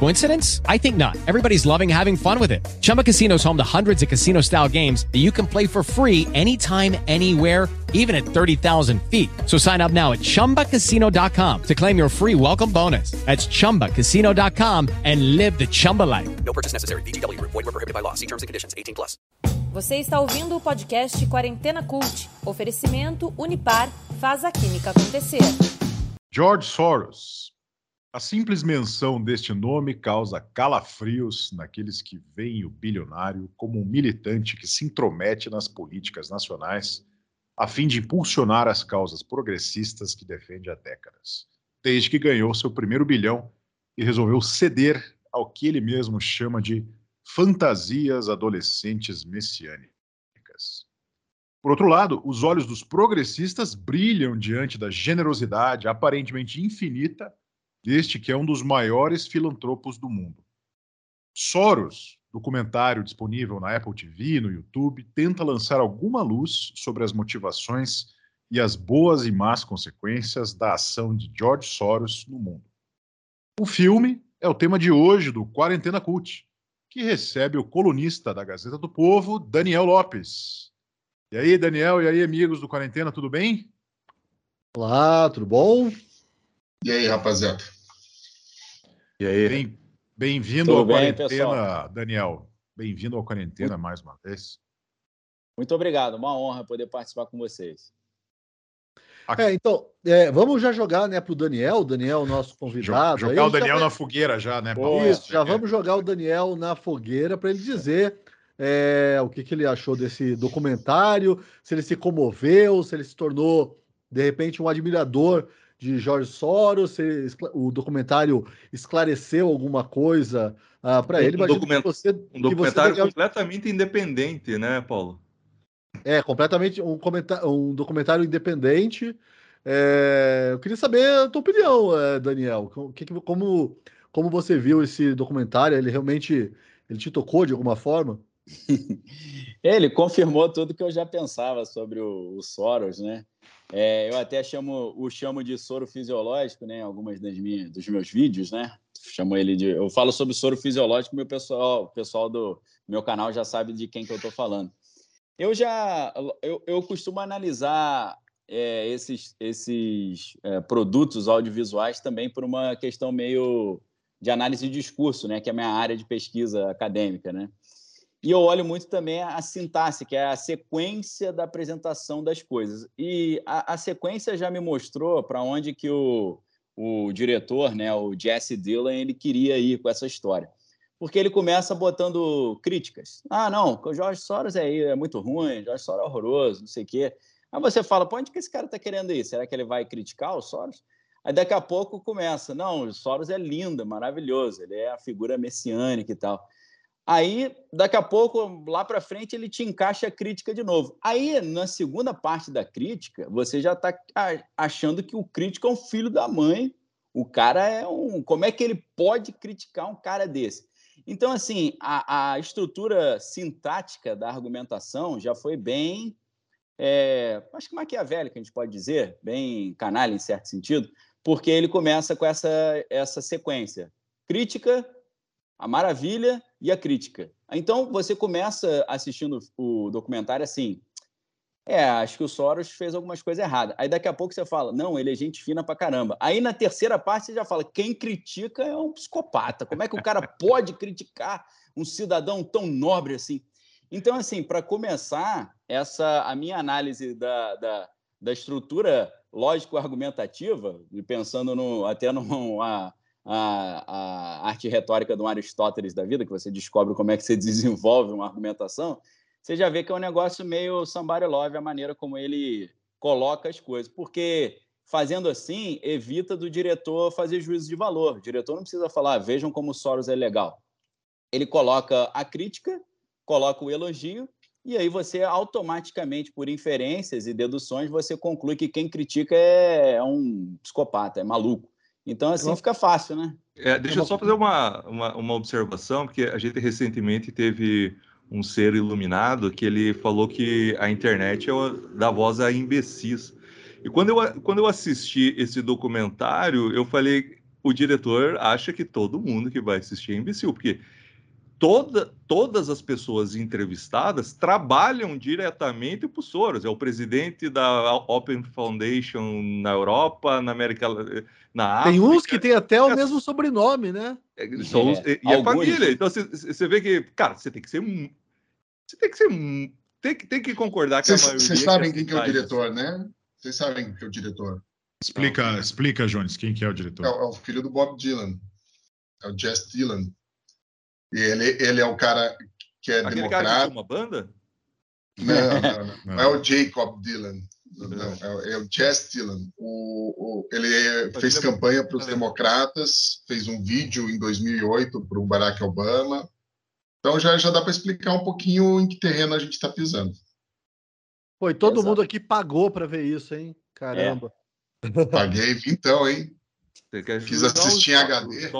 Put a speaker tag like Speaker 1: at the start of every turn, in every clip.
Speaker 1: Coincidence? I think not. Everybody's loving having fun with it. Chumba Casino is home to hundreds of casino-style games that you can play for free anytime, anywhere even at 30,000 feet. So sign up now at ChumbaCasino.com to claim your free welcome bonus. That's ChumbaCasino.com and live the Chumba life.
Speaker 2: No purchase necessary. VGW. Void were prohibited by law. See terms and conditions. 18 plus.
Speaker 3: Você está ouvindo o podcast Quarentena Cult. Oferecimento Unipar faz a química acontecer.
Speaker 4: George Soros. A simples menção deste nome causa calafrios naqueles que veem o bilionário como um militante que se intromete nas políticas nacionais a fim de impulsionar as causas progressistas que defende há décadas, desde que ganhou seu primeiro bilhão e resolveu ceder ao que ele mesmo chama de fantasias adolescentes messiânicas. Por outro lado, os olhos dos progressistas brilham diante da generosidade aparentemente infinita deste que é um dos maiores filantropos do mundo. Soros documentário disponível na Apple TV e no YouTube tenta lançar alguma luz sobre as motivações e as boas e más consequências da ação de George Soros no mundo. O filme é o tema de hoje do Quarentena Cult, que recebe o colunista da Gazeta do Povo, Daniel Lopes. E aí, Daniel, e aí, amigos do Quarentena, tudo bem?
Speaker 5: Olá, tudo bom?
Speaker 6: E aí, rapaziada?
Speaker 4: E aí? Bem, Bem-vindo à quarentena, pessoal? Daniel. Bem-vindo à quarentena muito... mais uma vez.
Speaker 7: Muito obrigado, uma honra poder participar com vocês.
Speaker 5: É, então, é, vamos já jogar né, para o Daniel, o Daniel, nosso convidado.
Speaker 4: Jogar aí, o Daniel já... na fogueira já, né?
Speaker 5: Paulo? Isso, já vamos jogar o Daniel na fogueira para ele dizer é, o que, que ele achou desse documentário, se ele se comoveu, se ele se tornou, de repente, um admirador de Jorge Soros? o documentário esclareceu alguma coisa uh, ah, para ele?
Speaker 6: Um, document... você, um documentário você... completamente independente, né, Paulo?
Speaker 5: É, completamente um, um documentário independente. É... eu queria saber a tua opinião, é, Daniel. Que, como, como você viu esse documentário? Ele realmente ele te tocou de alguma forma?
Speaker 7: ele confirmou tudo que eu já pensava sobre o, o Soros, né? É, eu até chamo o chamo de soro fisiológico, né? Algumas das minhas, dos meus vídeos, né? Chamo ele de. Eu falo sobre soro fisiológico, meu pessoal, o pessoal do meu canal já sabe de quem que eu estou falando. Eu já, eu, eu costumo analisar é, esses, esses é, produtos audiovisuais também por uma questão meio de análise de discurso, né? Que é a minha área de pesquisa acadêmica, né? E eu olho muito também a sintaxe, que é a sequência da apresentação das coisas. E a, a sequência já me mostrou para onde que o, o diretor, né, o Jesse Dillon, ele queria ir com essa história. Porque ele começa botando críticas. Ah, não, o Jorge Soros é, é muito ruim, Jorge Soros é horroroso, não sei o quê. Aí você fala, para onde que esse cara está querendo ir? Será que ele vai criticar o Soros? Aí daqui a pouco começa, não, o Soros é lindo, maravilhoso, ele é a figura messiânica e tal. Aí, daqui a pouco, lá para frente, ele te encaixa a crítica de novo. Aí, na segunda parte da crítica, você já está achando que o crítico é um filho da mãe. O cara é um. Como é que ele pode criticar um cara desse? Então, assim, a, a estrutura sintática da argumentação já foi bem. É, acho que maquiavélica, a gente pode dizer, bem canalha em certo sentido, porque ele começa com essa, essa sequência: crítica, a maravilha e a crítica. Então você começa assistindo o documentário assim, é, acho que o Soros fez algumas coisas erradas. Aí daqui a pouco você fala, não, ele é gente fina pra caramba. Aí na terceira parte você já fala, quem critica é um psicopata. Como é que o cara pode criticar um cidadão tão nobre assim? Então, assim, para começar, essa a minha análise da, da, da estrutura lógico-argumentativa, pensando no, até numa a, a arte retórica de um Aristóteles da vida, que você descobre como é que você desenvolve uma argumentação, você já vê que é um negócio meio somebody love a maneira como ele coloca as coisas. Porque fazendo assim, evita do diretor fazer juízo de valor. O diretor não precisa falar, vejam como o Soros é legal. Ele coloca a crítica, coloca o elogio, e aí você automaticamente, por inferências e deduções, você conclui que quem critica é, é um psicopata, é maluco. Então, assim, fica fácil, né?
Speaker 6: É, deixa eu só fazer uma, uma, uma observação, porque a gente recentemente teve um ser iluminado que ele falou que a internet é da voz a imbecis. E quando eu, quando eu assisti esse documentário, eu falei, o diretor acha que todo mundo que vai assistir é imbecil, porque toda, todas as pessoas entrevistadas trabalham diretamente para o Soros. É o presidente da Open Foundation na Europa, na América, na África.
Speaker 5: Tem uns que tem até o mesmo sobrenome, né?
Speaker 6: É, são, é, e a família. Então você vê que, cara, você tem que ser, você tem que ser, tem que, tem que concordar
Speaker 8: que a maioria. Vocês sabem quem que é o diretor, né? Vocês sabem que é o diretor.
Speaker 4: Explica, explica, Jones, quem que é o diretor?
Speaker 8: É, é, o filho do Bob Dylan. É o Jess Dylan. E ele, ele é o cara que é
Speaker 6: Aquele
Speaker 8: democrata.
Speaker 6: cara que uma banda?
Speaker 8: Não, não, não. não. é o Jacob Dylan. Não, é, é o Jess Dylan. O, o, ele fez campanha para os democratas, fez um vídeo em 2008 para o Barack Obama. Então já, já dá para explicar um pouquinho em que terreno a gente está pisando.
Speaker 5: Pô, e todo Exato. mundo aqui pagou para ver isso, hein? Caramba.
Speaker 8: É. Paguei então, hein? Fiz assistir em HD.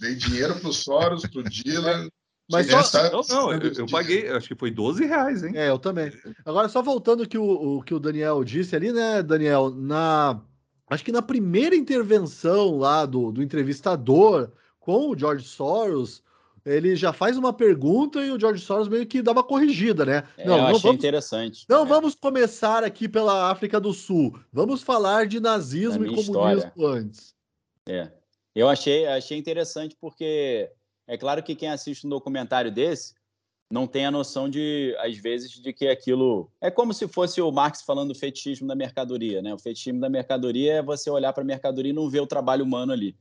Speaker 8: Dei dinheiro pro Soros, pro Dylan.
Speaker 6: Mas só... Tá não, não, eu, eu, paguei, acho que foi 12 reais, hein?
Speaker 5: É, eu também. Agora, só voltando que o, o que o Daniel disse ali, né, Daniel? Na. Acho que na primeira intervenção lá do, do entrevistador com o George Soros, ele já faz uma pergunta e o George Soros meio que dá uma corrigida, né?
Speaker 7: É, não, eu não achei vamos, interessante.
Speaker 5: Não é. vamos começar aqui pela África do Sul. Vamos falar de nazismo e comunismo história. antes.
Speaker 7: É. Eu achei, achei interessante porque é claro que quem assiste um documentário desse não tem a noção de, às vezes, de que aquilo é como se fosse o Marx falando do fetichismo da mercadoria, né? O fetichismo da mercadoria é você olhar para a mercadoria e não ver o trabalho humano ali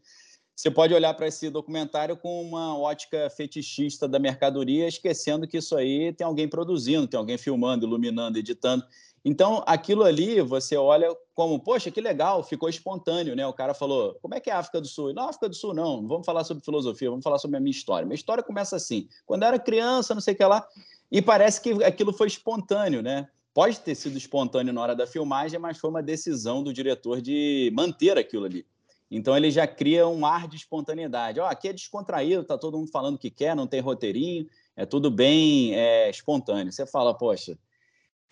Speaker 7: você pode olhar para esse documentário com uma ótica fetichista da mercadoria, esquecendo que isso aí tem alguém produzindo, tem alguém filmando, iluminando, editando. Então, aquilo ali você olha como, poxa, que legal, ficou espontâneo, né? O cara falou, como é que é a África do Sul? Não, África do Sul não, não vamos falar sobre filosofia, vamos falar sobre a minha história. Minha história começa assim, quando eu era criança, não sei o que lá, e parece que aquilo foi espontâneo, né? Pode ter sido espontâneo na hora da filmagem, mas foi uma decisão do diretor de manter aquilo ali. Então ele já cria um ar de espontaneidade. Ó, oh, aqui é descontraído, tá todo mundo falando o que quer, não tem roteirinho, é tudo bem é, espontâneo. Você fala, poxa,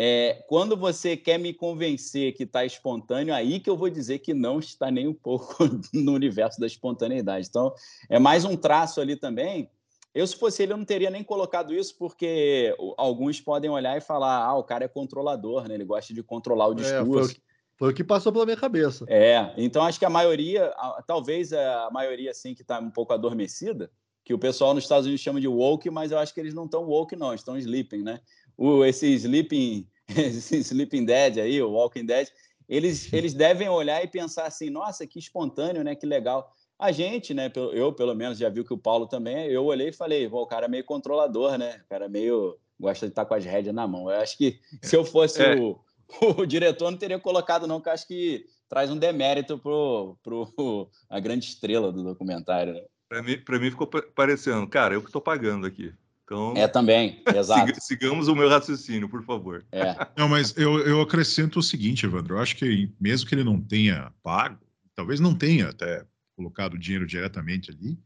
Speaker 7: é, quando você quer me convencer que está espontâneo, aí que eu vou dizer que não está nem um pouco no universo da espontaneidade. Então, é mais um traço ali também. Eu, se fosse ele, eu não teria nem colocado isso, porque alguns podem olhar e falar: ah, o cara é controlador, né? ele gosta de controlar o discurso.
Speaker 5: É, foi o que passou pela minha cabeça.
Speaker 7: É, então acho que a maioria, talvez a maioria assim que está um pouco adormecida, que o pessoal nos Estados Unidos chama de woke, mas eu acho que eles não estão woke não, estão sleeping, né? O, esse sleeping, esse sleeping dead aí, o walking dead, eles, eles devem olhar e pensar assim, nossa, que espontâneo, né? Que legal. A gente, né? Eu pelo menos já viu que o Paulo também. Eu olhei e falei, o cara é meio controlador, né? O cara é meio gosta de estar com as rédeas na mão. Eu acho que se eu fosse é. o o diretor não teria colocado, não, que acho que traz um demérito pro, pro a grande estrela do documentário. Né?
Speaker 6: Para mim, para mim ficou parecendo, cara, eu que estou pagando aqui. Então,
Speaker 7: é também, exato.
Speaker 6: sigamos o meu raciocínio, por favor.
Speaker 7: É.
Speaker 4: Não, mas eu, eu acrescento o seguinte, Evandro. Eu acho que mesmo que ele não tenha pago, talvez não tenha até colocado o dinheiro diretamente ali,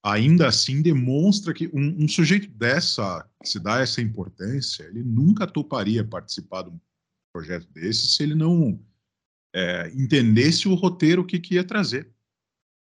Speaker 4: ainda assim demonstra que um, um sujeito dessa, que se dá essa importância, ele nunca toparia participar de um projeto desse se ele não é, entendesse o roteiro que, que ia trazer.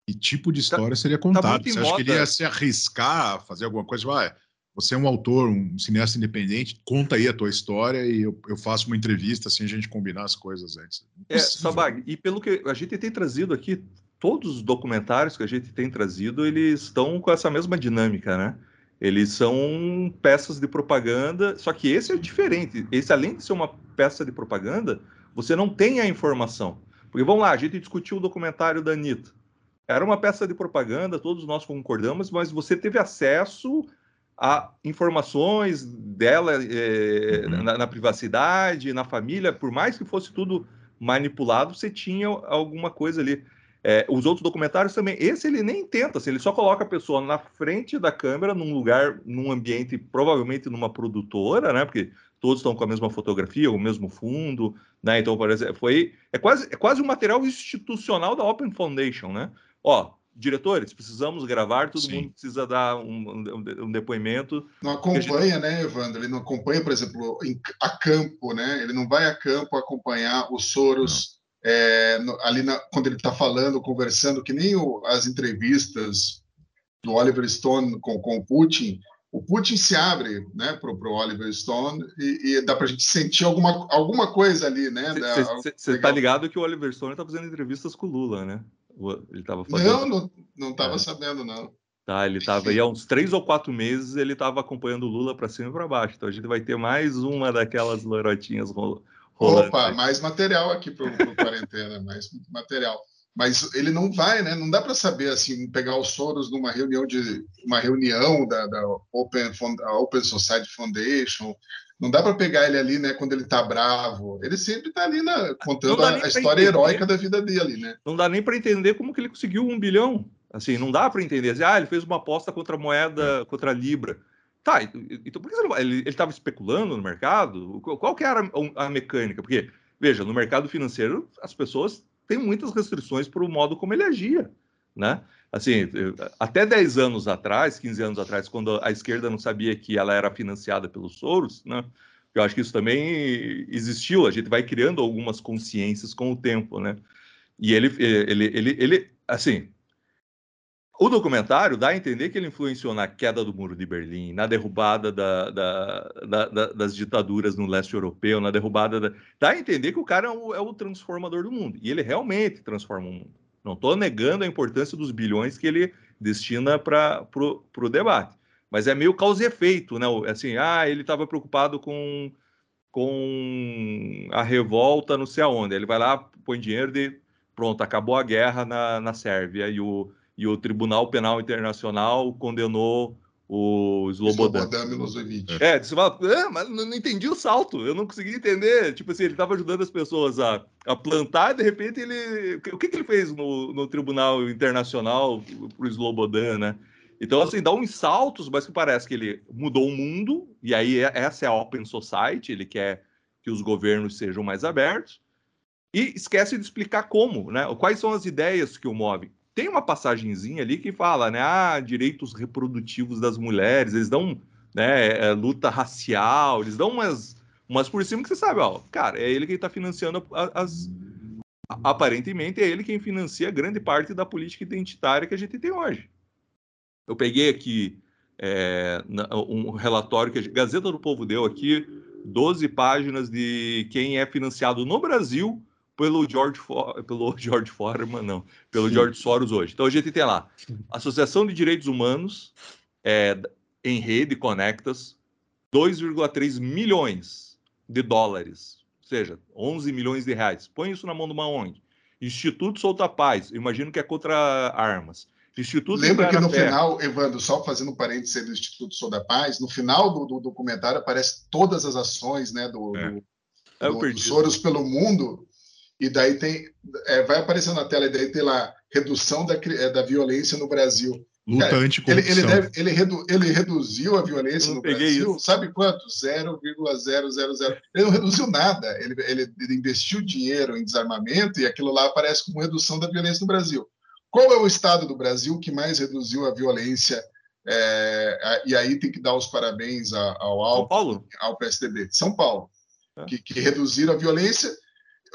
Speaker 4: Que tipo de tá história tá, seria contada. Tá você acha que ele ia se arriscar a fazer alguma coisa? Ah, você é um autor, um cineasta independente, conta aí a tua história e eu, eu faço uma entrevista assim a gente combinar as coisas antes.
Speaker 6: É, Sabag, e pelo que a gente tem trazido aqui, todos os documentários que a gente tem trazido, eles estão com essa mesma dinâmica, né? Eles são peças de propaganda, só que esse é diferente. Esse, além de ser uma peça de propaganda, você não tem a informação. Porque vamos lá, a gente discutiu o documentário da Anitta. Era uma peça de propaganda, todos nós concordamos, mas você teve acesso a informações dela é, uhum. na, na, privacidade, na família, por mais que fosse tudo manipulado, você tinha alguma coisa ali. É, os outros documentários também. Esse ele nem tenta, assim, ele só coloca a pessoa na frente da câmera, num lugar, num ambiente, provavelmente numa produtora, né? Porque todos estão com a mesma fotografia, o mesmo fundo, né? Então, por exemplo, foi é quase é quase um material institucional da Open Foundation, né? Ó, diretores, precisamos gravar, todo Sim. mundo precisa dar um, um, um, depoimento.
Speaker 8: Não acompanha, gente... né, Evandro? Ele não acompanha, por exemplo, em, a campo, né? Ele não vai a campo acompanhar os Soros é, no, ali na, quando ele está falando, conversando, que nem o, as entrevistas do Oliver Stone com, com o Putin, o Putin se abre né, para o Oliver Stone e, e dá para a gente sentir alguma, alguma coisa ali, né?
Speaker 6: Você está ligado que o Oliver Stone está fazendo entrevistas com o Lula, né? Ele estava
Speaker 8: fazendo... Não, não estava é. sabendo, não.
Speaker 6: Tá, ele estava aí há uns três ou quatro meses, ele estava acompanhando o Lula para cima e para baixo. Então a gente vai ter mais uma daquelas lorotinhas rolando.
Speaker 8: Opa, mais material aqui para o quarentena, mais material. Mas ele não vai, né? Não dá para saber assim, pegar os Soros numa reunião de uma reunião da, da Open, Open Society Foundation. Não dá para pegar ele ali, né? Quando ele está bravo. Ele sempre está ali na, contando a, a história entender. heróica da vida dele, né?
Speaker 6: Não dá nem para entender como que ele conseguiu um bilhão. Assim, não dá para entender. Ah, ele fez uma aposta contra a moeda, contra a libra. Tá, então por que não, ele estava especulando no mercado? Qual que era a, a mecânica? Porque, veja, no mercado financeiro as pessoas têm muitas restrições para o modo como ele agia, né? Assim, até 10 anos atrás, 15 anos atrás, quando a esquerda não sabia que ela era financiada pelos Soros, né? Eu acho que isso também existiu, a gente vai criando algumas consciências com o tempo, né? E ele, ele, ele, ele assim, o documentário dá a entender que ele influenciou na queda do Muro de Berlim, na derrubada da, da, da, das ditaduras no leste europeu, na derrubada. Da... Dá a entender que o cara é o, é o transformador do mundo. E ele realmente transforma o mundo. Não estou negando a importância dos bilhões que ele destina para o debate. Mas é meio causa e efeito, né? Assim, ah, ele estava preocupado com, com a revolta não sei aonde. Ele vai lá, põe dinheiro de. Pronto, acabou a guerra na, na Sérvia e o e o Tribunal Penal Internacional condenou o Slobodan. Slobodan Milosevic. É, você fala, ah, mas não, não, entendi o salto, eu não consegui entender. Tipo assim, ele estava ajudando as pessoas a, a plantar, e de repente ele. O que, que ele fez no, no Tribunal Internacional para o Slobodan, né? Então, assim, dá uns saltos, mas que parece que ele mudou o mundo, e aí é, essa é a Open Society, ele quer que os governos sejam mais abertos, e esquece de explicar como, né? Quais são as ideias que o movem tem uma passagenzinha ali que fala, né? Ah, direitos reprodutivos das mulheres, eles dão né, é, luta racial, eles dão umas, umas por cima que você sabe, ó, cara, é ele quem está financiando as. Aparentemente é ele quem financia grande parte da política identitária que a gente tem hoje. Eu peguei aqui é, um relatório que a Gazeta do Povo deu aqui, 12 páginas de quem é financiado no Brasil pelo George, For, pelo George Foreman, não, pelo Sim. George Soros hoje. Então a gente tem lá Associação de Direitos Humanos é, em rede Conectas, 2,3 milhões de dólares, ou seja, 11 milhões de reais. Põe isso na mão de uma ONG. Instituto Solta Paz, imagino que é contra armas. Instituto
Speaker 8: Lembra que no final, Evandro, só fazendo um parênteses do Instituto Solta Paz, no final do, do, documentário aparece todas as ações né, do, é. do, é do Soros pelo mundo e daí tem, é, vai aparecendo na tela, e daí tem lá, redução da, é, da violência no Brasil.
Speaker 4: Luta Cara,
Speaker 8: ele, ele, deve, ele, redu, ele, reduziu a violência no Brasil, isso. sabe quanto? 0,000. Ele não reduziu nada. Ele, ele, ele, investiu dinheiro em desarmamento e aquilo lá aparece como redução da violência no Brasil. Qual é o estado do Brasil que mais reduziu a violência? É, e aí tem que dar os parabéns ao, ao, ao PSDB. São Paulo. É. Que, que reduziram a violência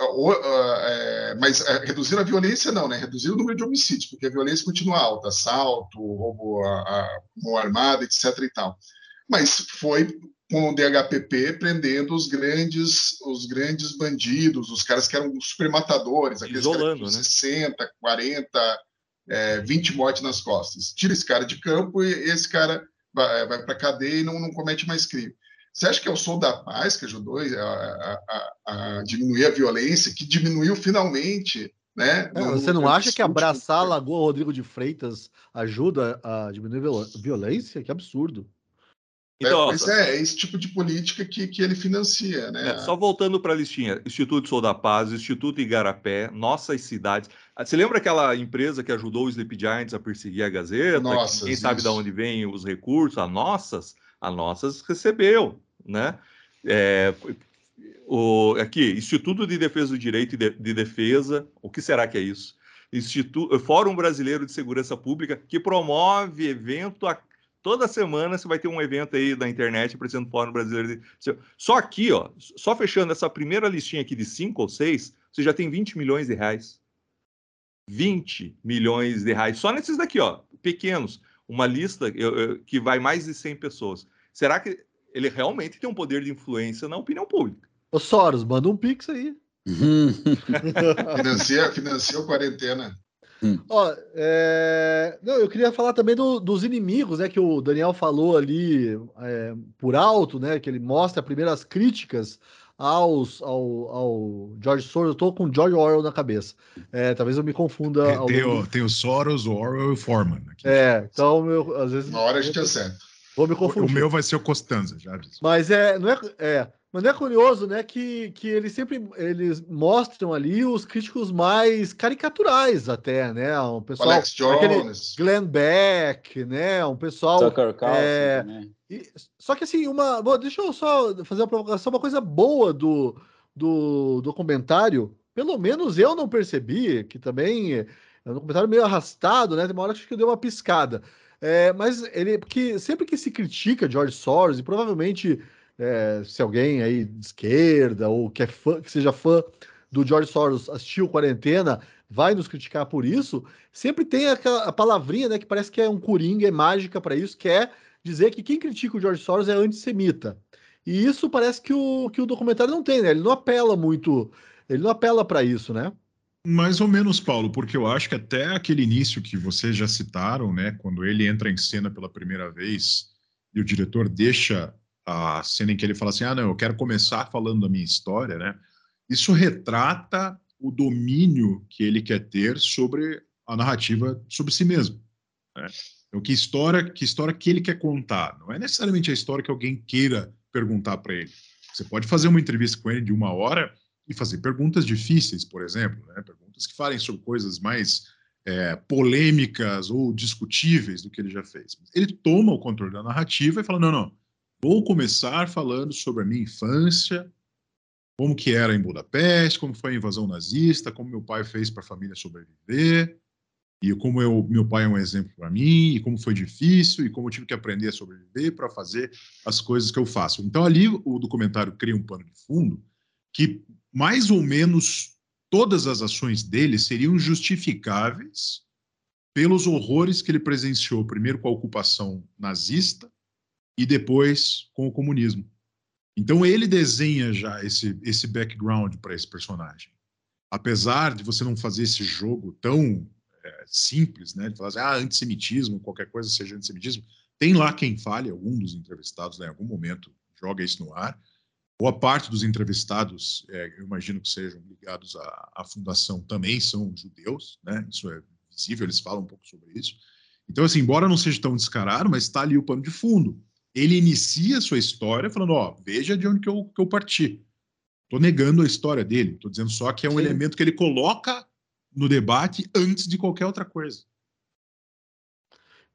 Speaker 8: é, mas é, reduzir a violência não, né? Reduzir o número de homicídios, porque a violência continua alta, assalto, roubo a, a mão armada, etc. e tal. Mas foi com o DHPP prendendo os grandes, os grandes bandidos, os caras que eram super matadores, aqueles Isolando, caras né? 60, 40, é, 20 mortes nas costas. Tira esse cara de campo e esse cara vai, vai para cadeia e não, não comete mais crime. Você acha que é o Sou da Paz que ajudou a, a, a, diminuir a violência, que diminuiu finalmente, né?
Speaker 5: É, você não acha que abraçar a Lagoa Rodrigo de Freitas ajuda a diminuir a violência? Que absurdo.
Speaker 8: Então, é, pois é, é esse tipo de política que, que ele financia, né?
Speaker 6: É, só voltando para a listinha, Instituto Sou da Paz, Instituto Igarapé, Nossas Cidades. Ah, você lembra aquela empresa que ajudou o Sleep Giants a perseguir a Gazeta?
Speaker 8: Nossas,
Speaker 6: Quem sabe de onde vem os recursos? A Nossas, a Nossas recebeu, né? É, o, aqui, Instituto de Defesa do Direito de, de Defesa, o que será que é isso? Instituto, Fórum Brasileiro de Segurança Pública, que promove evento a Toda semana você vai ter um evento aí da internet apresentando Fórum Brasileiro. De... Só aqui, ó, só fechando essa primeira listinha aqui de cinco ou seis, você já tem 20 milhões de reais. 20 milhões de reais. Só nesses daqui, ó, pequenos. Uma lista eu, eu, que vai mais de 100 pessoas. Será que ele realmente tem um poder de influência na opinião pública?
Speaker 5: Ô Soros, manda um pix aí.
Speaker 8: financia, financia a quarentena.
Speaker 5: Hum. Ó, é... Não, eu queria falar também do, dos inimigos, né? Que o Daniel falou ali é, por alto, né? Que ele mostra primeiras críticas aos, ao, ao George Soros. Eu tô com George Orwell na cabeça. É, talvez eu me confunda.
Speaker 4: É, tem, o, tem o Soros, o Orwell e o Foreman.
Speaker 5: Aqui. É, então eu, às vezes.
Speaker 8: Uma hora a gente acerta.
Speaker 5: Vou me confundir.
Speaker 4: O, o meu vai ser o Costanza, já disse.
Speaker 5: Mas é, não é, é, mas não é curioso, né, que, que eles sempre eles mostram ali os críticos mais caricaturais até, né? Um pessoal,
Speaker 8: Alex Jones,
Speaker 5: Glenn Beck, né? Um pessoal.
Speaker 7: Tucker Carlson, é,
Speaker 5: e, só que assim, uma, bom, deixa eu só fazer uma provocação, uma coisa boa do do documentário. Pelo menos eu não percebi que também é um documentário meio arrastado, né? Tem uma hora que acho que deu uma piscada. É, mas ele, porque sempre que se critica George Soros e provavelmente é, se alguém aí de esquerda ou que, é fã, que seja fã do George Soros assistiu Quarentena, vai nos criticar por isso, sempre tem aquela palavrinha, né, que parece que é um coringa, é mágica para isso, que é dizer que quem critica o George Soros é antissemita. E isso parece que o, que o documentário não tem, né? Ele não apela muito, ele não apela para isso, né?
Speaker 4: Mais ou menos, Paulo, porque eu acho que até aquele início que vocês já citaram, né, quando ele entra em cena pela primeira vez e o diretor deixa a cena em que ele fala assim: ah, não, eu quero começar falando da minha história, né? Isso retrata o domínio que ele quer ter sobre a narrativa sobre si mesmo. Né? Então, que história, que história que ele quer contar? Não é necessariamente a história que alguém queira perguntar para ele. Você pode fazer uma entrevista com ele de uma hora e fazer perguntas difíceis, por exemplo, né? perguntas que falem sobre coisas mais é, polêmicas ou discutíveis do que ele já fez. Ele toma o controle da narrativa e fala: não, não, Vou começar falando sobre a minha infância, como que era em Budapeste, como foi a invasão nazista, como meu pai fez para a família sobreviver, e como eu, meu pai é um exemplo para mim, e como foi difícil, e como eu tive que aprender a sobreviver para fazer as coisas que eu faço. Então ali o documentário cria um pano de fundo que mais ou menos todas as ações dele seriam justificáveis pelos horrores que ele presenciou, primeiro com a ocupação nazista, e depois com o comunismo. Então ele desenha já esse, esse background para esse personagem. Apesar de você não fazer esse jogo tão é, simples, né, de falar assim, ah, antissemitismo, qualquer coisa seja antissemitismo, tem lá quem fale, algum dos entrevistados, né, em algum momento, joga isso no ar. Boa parte dos entrevistados, é, eu imagino que sejam ligados à, à fundação, também são judeus, né, isso é visível, eles falam um pouco sobre isso. Então, assim, embora não seja tão descarado, mas está ali o pano de fundo ele inicia a sua história falando, ó, veja de onde que eu, que eu parti. Estou negando a história dele, estou dizendo só que é um Sim. elemento que ele coloca no debate antes de qualquer outra coisa.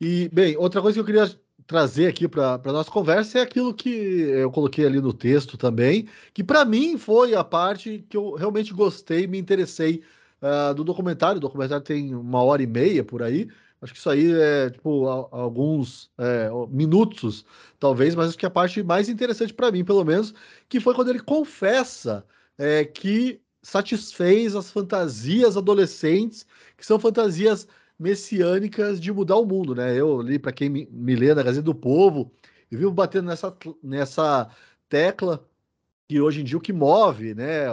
Speaker 5: E, bem, outra coisa que eu queria trazer aqui para a nossa conversa é aquilo que eu coloquei ali no texto também, que para mim foi a parte que eu realmente gostei, me interessei uh, do documentário. O documentário tem uma hora e meia por aí, Acho que isso aí é tipo alguns é, minutos, talvez, mas acho que a parte mais interessante para mim, pelo menos, que foi quando ele confessa é, que satisfez as fantasias adolescentes, que são fantasias messiânicas de mudar o mundo, né? Eu li para quem me, me lê na Gazeta do Povo, e vivo batendo nessa, nessa tecla que hoje em dia o que move, né,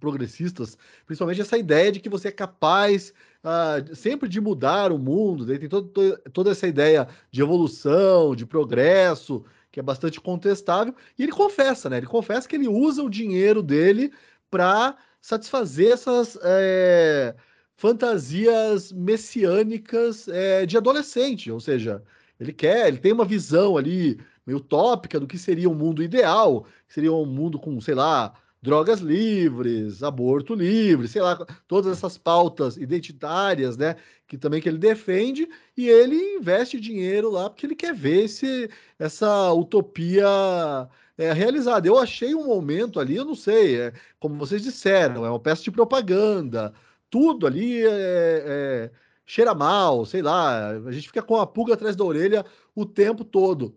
Speaker 5: progressistas, principalmente essa ideia de que você é capaz uh, sempre de mudar o mundo, né? tem todo, toda essa ideia de evolução, de progresso, que é bastante contestável, e ele confessa, né, ele confessa que ele usa o dinheiro dele para satisfazer essas é, fantasias messiânicas é, de adolescente, ou seja, ele quer, ele tem uma visão ali meio utópica do que seria um mundo ideal, seria um mundo com, sei lá, drogas livres, aborto livre, sei lá, todas essas pautas identitárias, né, que também que ele defende, e ele investe dinheiro lá porque ele quer ver essa utopia é realizada. Eu achei um momento ali, eu não sei, é, como vocês disseram, é uma peça de propaganda, tudo ali é, cheira mal, sei lá, a gente fica com a pulga atrás da orelha o tempo todo.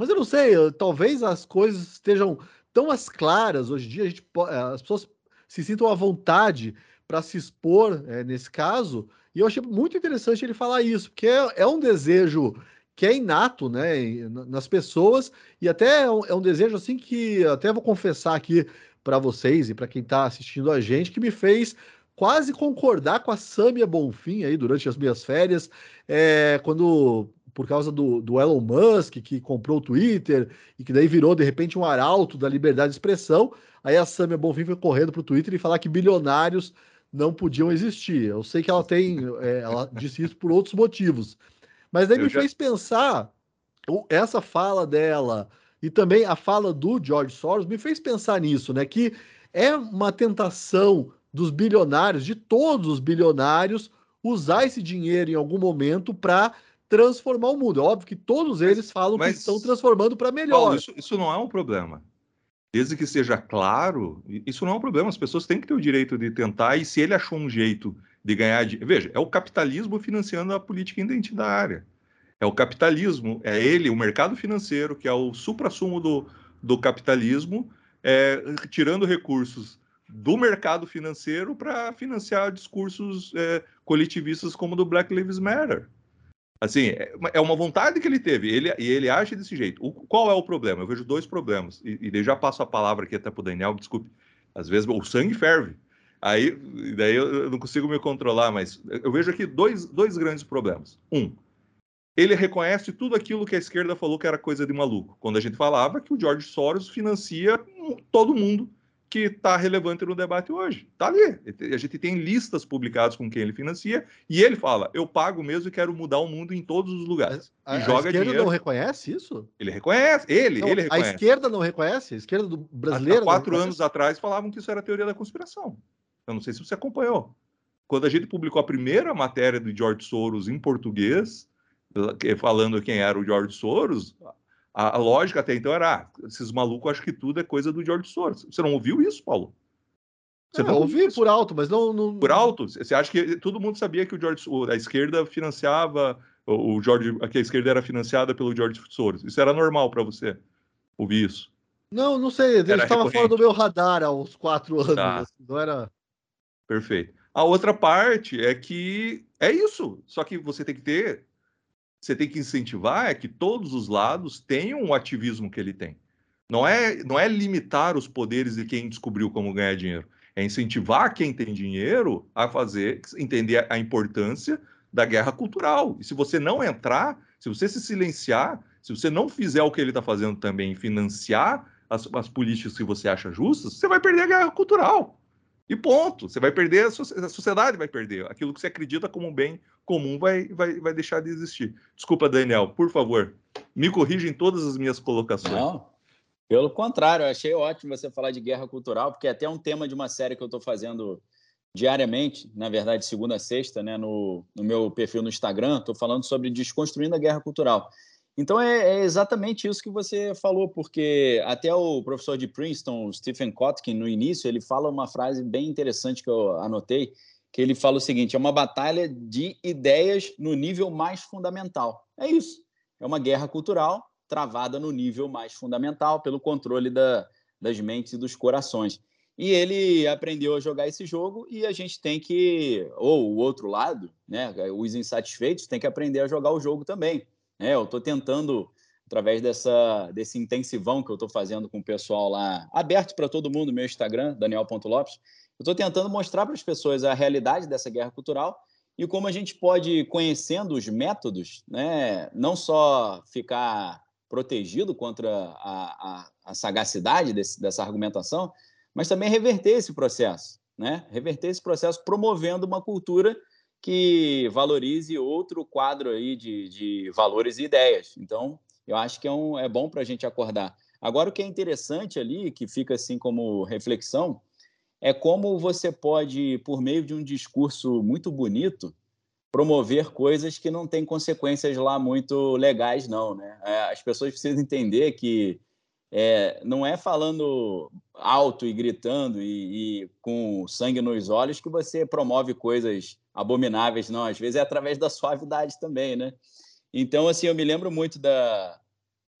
Speaker 5: Mas eu não sei, talvez as coisas estejam tão as claras hoje em dia, gente, as pessoas se sintam à vontade para se expor é, nesse caso. E eu achei muito interessante ele falar isso, porque é, é um desejo que é inato, né, nas pessoas e até é um, é um desejo assim que até vou confessar aqui para vocês e para quem está assistindo a gente que me fez quase concordar com a Samia Bonfim aí durante as minhas férias, é, quando por causa do, do, Elon Musk que comprou o Twitter e que daí virou de repente um arauto da liberdade de expressão, aí a Samia Bonfim foi correndo para o Twitter e falar que bilionários não podiam existir. Eu sei que ela tem, é, ela disse isso por outros motivos, mas daí eu me já... fez pensar, essa fala dela e também a fala do George Soros me fez pensar nisso, né? Que é uma tentação dos bilionários, de todos os bilionários, usar esse dinheiro em algum momento para transformar o mundo. É óbvio que todos eles falam mas, que estão transformando para melhor. Paulo,
Speaker 6: isso, isso não é um problema. Desde que seja claro, isso não é um problema. As pessoas têm que ter o direito de tentar, e se ele achou um jeito de ganhar. De... Veja, é o capitalismo financiando a política identitária. É o capitalismo, é ele, o mercado financeiro, que é o supra-sumo do, do capitalismo, é, tirando recursos do mercado financeiro para financiar discursos é, coletivistas como o do Black Lives Matter. Assim, é, é uma vontade que ele teve, ele, e ele age desse jeito. O, qual é o problema? Eu vejo dois problemas, e, e já passo a palavra aqui até para o Daniel, desculpe. Às vezes o sangue ferve. Aí, daí eu não consigo me controlar, mas eu vejo aqui dois, dois grandes problemas. Um, ele reconhece tudo aquilo que a esquerda falou que era coisa de maluco. Quando a gente falava que o George Soros financia todo mundo que está relevante no debate hoje. Está ali. A gente tem listas publicadas com quem ele financia e ele fala: eu pago mesmo e quero mudar o mundo em todos os lugares.
Speaker 5: A, e joga a esquerda dinheiro. não reconhece isso?
Speaker 6: Ele reconhece. Ele, não, ele reconhece.
Speaker 5: A esquerda não reconhece? A esquerda do brasileiro.
Speaker 6: Há quatro anos atrás falavam que isso era teoria da conspiração. Eu não sei se você acompanhou. Quando a gente publicou a primeira matéria do George Soros em português, falando quem era o George Soros, a, a lógica até então era: ah, esses malucos acham que tudo é coisa do George Soros. Você não ouviu isso, Paulo?
Speaker 5: Você não, ouvi isso? por alto, mas não, não,
Speaker 6: Por alto? Você acha que todo mundo sabia que o George, a esquerda financiava, o George, que a esquerda era financiada pelo George Soros? Isso era normal para você ouvir isso?
Speaker 5: Não, não sei. Ele estava fora do meu radar há uns quatro anos. Tá. Assim, não era.
Speaker 6: Perfeito. A outra parte é que é isso. Só que você tem que ter, você tem que incentivar é que todos os lados tenham o ativismo que ele tem. Não é, não é limitar os poderes de quem descobriu como ganhar dinheiro. É incentivar quem tem dinheiro a fazer, entender a importância da guerra cultural. E se você não entrar, se você se silenciar, se você não fizer o que ele está fazendo também, financiar as, as políticas que você acha justas, você vai perder a guerra cultural. E ponto. Você vai perder, a sociedade vai perder. Aquilo que você acredita como um bem comum vai, vai, vai deixar de existir. Desculpa, Daniel, por favor, me corrija em todas as minhas colocações.
Speaker 7: Não, pelo contrário, eu achei ótimo você falar de guerra cultural, porque é até um tema de uma série que eu estou fazendo diariamente, na verdade, segunda a sexta, né, no, no meu perfil no Instagram, estou falando sobre desconstruindo a guerra cultural. Então é, é, exatamente isso que você falou, porque até o professor de Princeton, Stephen Kotkin, no início, ele fala uma frase bem interessante que eu anotei, que ele fala o seguinte: é uma batalha de ideias no nível mais fundamental. É isso. É uma guerra cultural travada no nível mais fundamental, pelo controle da, das mentes e dos corações. E ele aprendeu a jogar esse jogo e a gente tem que, ou o outro lado, né, os insatisfeitos, tem que aprender a jogar o jogo também. É, eu estou tentando através dessa, desse intensivão que eu estou fazendo com o pessoal lá, aberto para todo mundo, meu Instagram, daniel.lopes. Eu estou tentando mostrar para as pessoas a realidade dessa guerra cultural e como a gente pode, conhecendo os métodos, né, não só ficar protegido contra a, a, a sagacidade desse, dessa argumentação, mas também reverter esse processo, né? reverter esse processo promovendo uma cultura que valorize outro quadro aí de, de valores e ideias. Então, eu acho que é, um, é bom para a gente acordar. Agora, o que é interessante ali, que fica assim como reflexão, é como você pode, por meio de um discurso muito bonito, promover coisas que não têm consequências lá muito legais, não. Né? É, as pessoas precisam entender que é, não é falando alto e gritando e, e, com sangue nos olhos que você promove coisas abomináveis, não. Às vezes é através da suavidade também, né? Então, assim, eu me lembro muito da,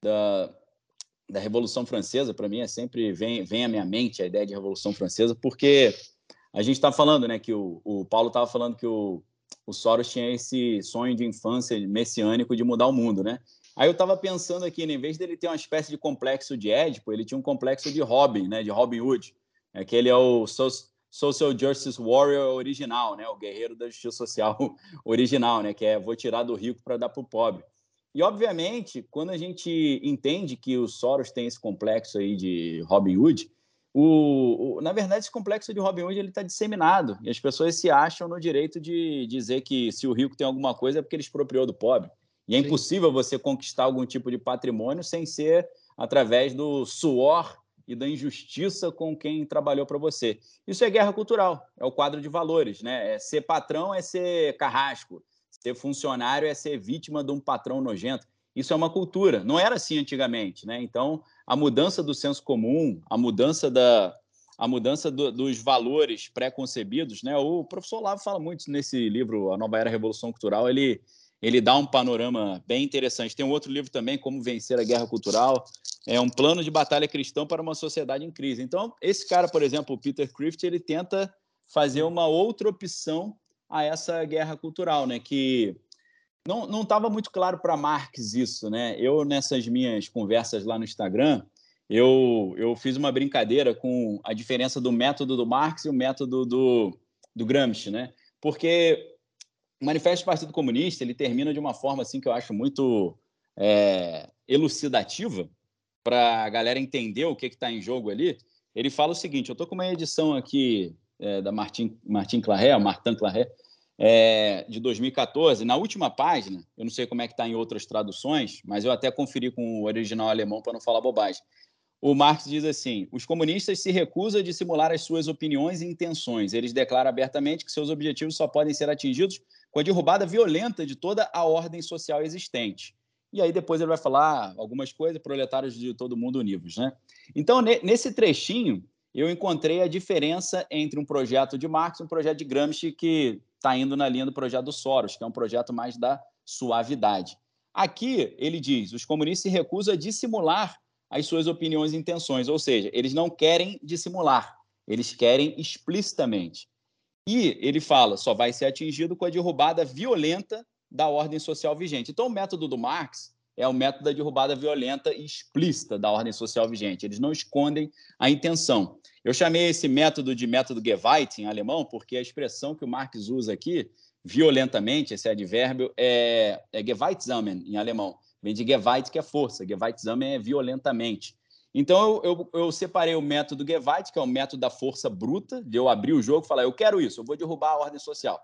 Speaker 7: da, da Revolução Francesa. Para mim, é sempre vem, vem à minha mente a ideia de Revolução Francesa, porque a gente está falando, né, que o, o Paulo estava falando que o, o Soros tinha esse sonho de infância messiânico de mudar o mundo, né? Aí eu estava pensando aqui, né, em vez dele ter uma espécie de complexo de Édipo, ele tinha um complexo de Robin, né, de Robin Hood, é que ele é o Social Justice Warrior original, né, o guerreiro da justiça social original, né, que é vou tirar do rico para dar para o pobre. E obviamente, quando a gente entende que o Soros tem esse complexo aí de Robin Hood, o, o, na verdade, esse complexo de Robin Hood ele está disseminado e as pessoas se acham no direito de dizer que se o rico tem alguma coisa é porque ele expropriou do pobre. E é impossível você conquistar algum tipo de patrimônio sem ser através do suor e da injustiça com quem trabalhou para você. Isso é guerra cultural, é o quadro de valores, né? É ser patrão é ser carrasco, ser funcionário é ser vítima de um patrão nojento. Isso é uma cultura. Não era assim antigamente, né? Então, a mudança do senso comum, a mudança da a mudança do, dos valores pré-concebidos, né? O professor Lavo fala muito nesse livro A Nova Era Revolução Cultural, ele ele dá um panorama bem interessante. Tem um outro livro também, Como Vencer a Guerra Cultural. É um plano de batalha cristão para uma sociedade em crise. Então, esse cara, por exemplo, o Peter Crift, ele tenta fazer uma outra opção a essa guerra cultural, né? Que não estava muito claro para Marx isso, né? Eu, nessas minhas conversas lá no Instagram, eu, eu fiz uma brincadeira com a diferença do método do Marx e o método do, do Gramsci, né? Porque o Manifesto do Partido Comunista ele termina de uma forma assim que eu acho muito é, elucidativa para a galera entender o que está em jogo ali. Ele fala o seguinte: eu estou com uma edição aqui é, da Martin, Martin Claret, Martin Claret, é, de 2014. Na última página, eu não sei como é que está em outras traduções, mas eu até conferi com o original alemão para não falar bobagem. O Marx diz assim: os comunistas se recusam a dissimular as suas opiniões e intenções. Eles declaram abertamente que seus objetivos só podem ser atingidos com a derrubada violenta de toda a ordem social existente. E aí depois ele vai falar algumas coisas, proletários de todo mundo unidos, né? Então, nesse trechinho, eu encontrei a diferença entre um projeto de Marx e um projeto de Gramsci que está indo na linha do projeto do Soros, que é um projeto mais da suavidade. Aqui, ele diz, os comunistas se recusam a dissimular as suas opiniões e intenções, ou seja, eles não querem dissimular, eles querem explicitamente. E ele fala, só vai ser atingido com a derrubada violenta da ordem social vigente. Então, o método do Marx é o método da derrubada violenta e explícita da ordem social vigente. Eles não escondem a intenção. Eu chamei esse método de método Gewalt em alemão, porque a expressão que o Marx usa aqui, violentamente, esse advérbio, é, é Gewaltsamen em alemão. Vem de Gewalt, que é força. Gewaltsamen é violentamente. Então, eu, eu, eu, separei o método Gewalt, que é o método da força bruta, de eu abrir o jogo e falar, eu quero isso, eu vou derrubar a ordem social.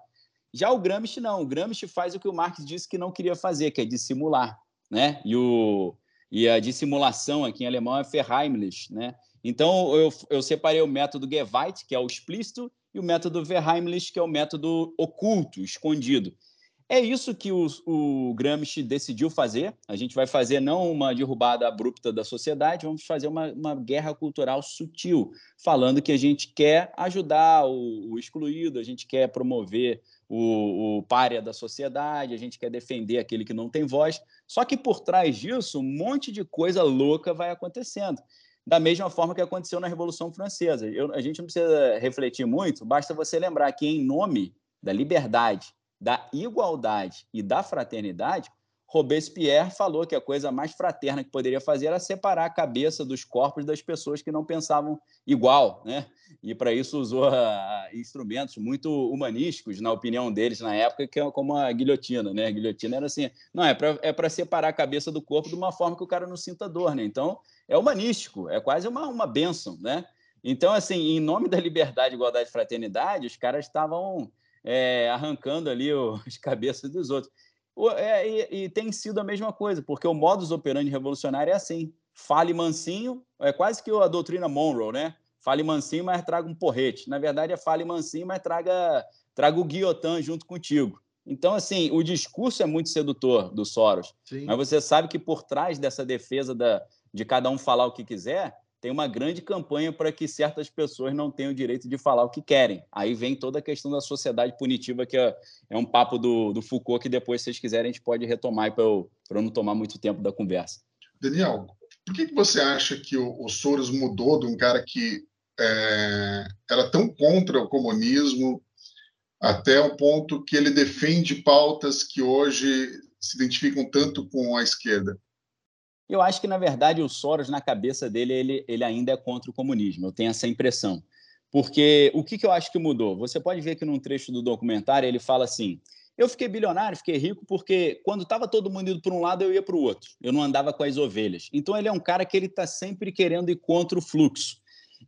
Speaker 7: Já o Gramsci não, o Gramsci faz o que o Marx disse que não queria fazer, que é dissimular, né? E, o, e a dissimulação aqui em alemão é Verheimlich, né? Então, eu, eu separei o método Gewalt, que é o explícito, e o método Verheimlich, que é o método oculto, escondido. É isso que o, o Gramsci decidiu fazer. A gente vai fazer não uma derrubada abrupta da sociedade, vamos fazer uma, uma guerra cultural sutil, falando que a gente quer ajudar o, o excluído, a gente quer promover o, o párea da sociedade, a gente quer defender aquele que não tem voz. Só que por trás disso, um monte de coisa louca vai acontecendo. Da mesma forma que aconteceu na Revolução Francesa. Eu, a gente não precisa refletir muito, basta você lembrar que, em nome da liberdade da igualdade e da fraternidade, Robespierre falou que a coisa mais fraterna que poderia fazer era separar a cabeça dos corpos das pessoas que não pensavam igual, né? E para isso usou uh, instrumentos muito humanísticos, na opinião deles na época, que é como a guilhotina, né? A guilhotina era assim, não é para é para separar a cabeça do corpo de uma forma que o cara não sinta dor, né? Então é humanístico, é quase uma uma benção, né? Então assim, em nome da liberdade, igualdade e fraternidade, os caras estavam é, arrancando ali as cabeças dos outros. É, e, e, tem sido a mesma coisa, porque o modus operandi revolucionário é assim: fale mansinho, é quase que a doutrina Monroe, né? Fale mansinho, mas traga um porrete. Na verdade, é fale mansinho, mas traga, traga o guilhotin junto contigo. Então, assim, o discurso é muito sedutor do Soros, Sim. mas você sabe que por trás dessa defesa da, de cada um falar o que quiser, tem uma grande campanha para que certas pessoas não tenham o direito de falar o que querem. Aí vem toda a questão da sociedade punitiva, que é, é um papo do, do, Foucault, que depois, se vocês quiserem, a gente pode retomar para eu, eu não tomar muito tempo da conversa.
Speaker 8: Daniel, por que, que você acha que o, o Soros mudou de um cara que é, era tão contra o comunismo até o ponto que ele defende pautas que hoje se identificam tanto com a esquerda?
Speaker 7: Eu acho que, na verdade, o Soros, na cabeça dele, ele, ele ainda é contra o comunismo. Eu tenho essa impressão. Porque o que, que eu acho que mudou? Você pode ver que num trecho do documentário ele fala assim: eu fiquei bilionário, fiquei rico, porque quando estava todo mundo indo para um lado, eu ia para o outro. Eu não andava com as ovelhas. Então ele é um cara que ele está sempre querendo ir contra o fluxo.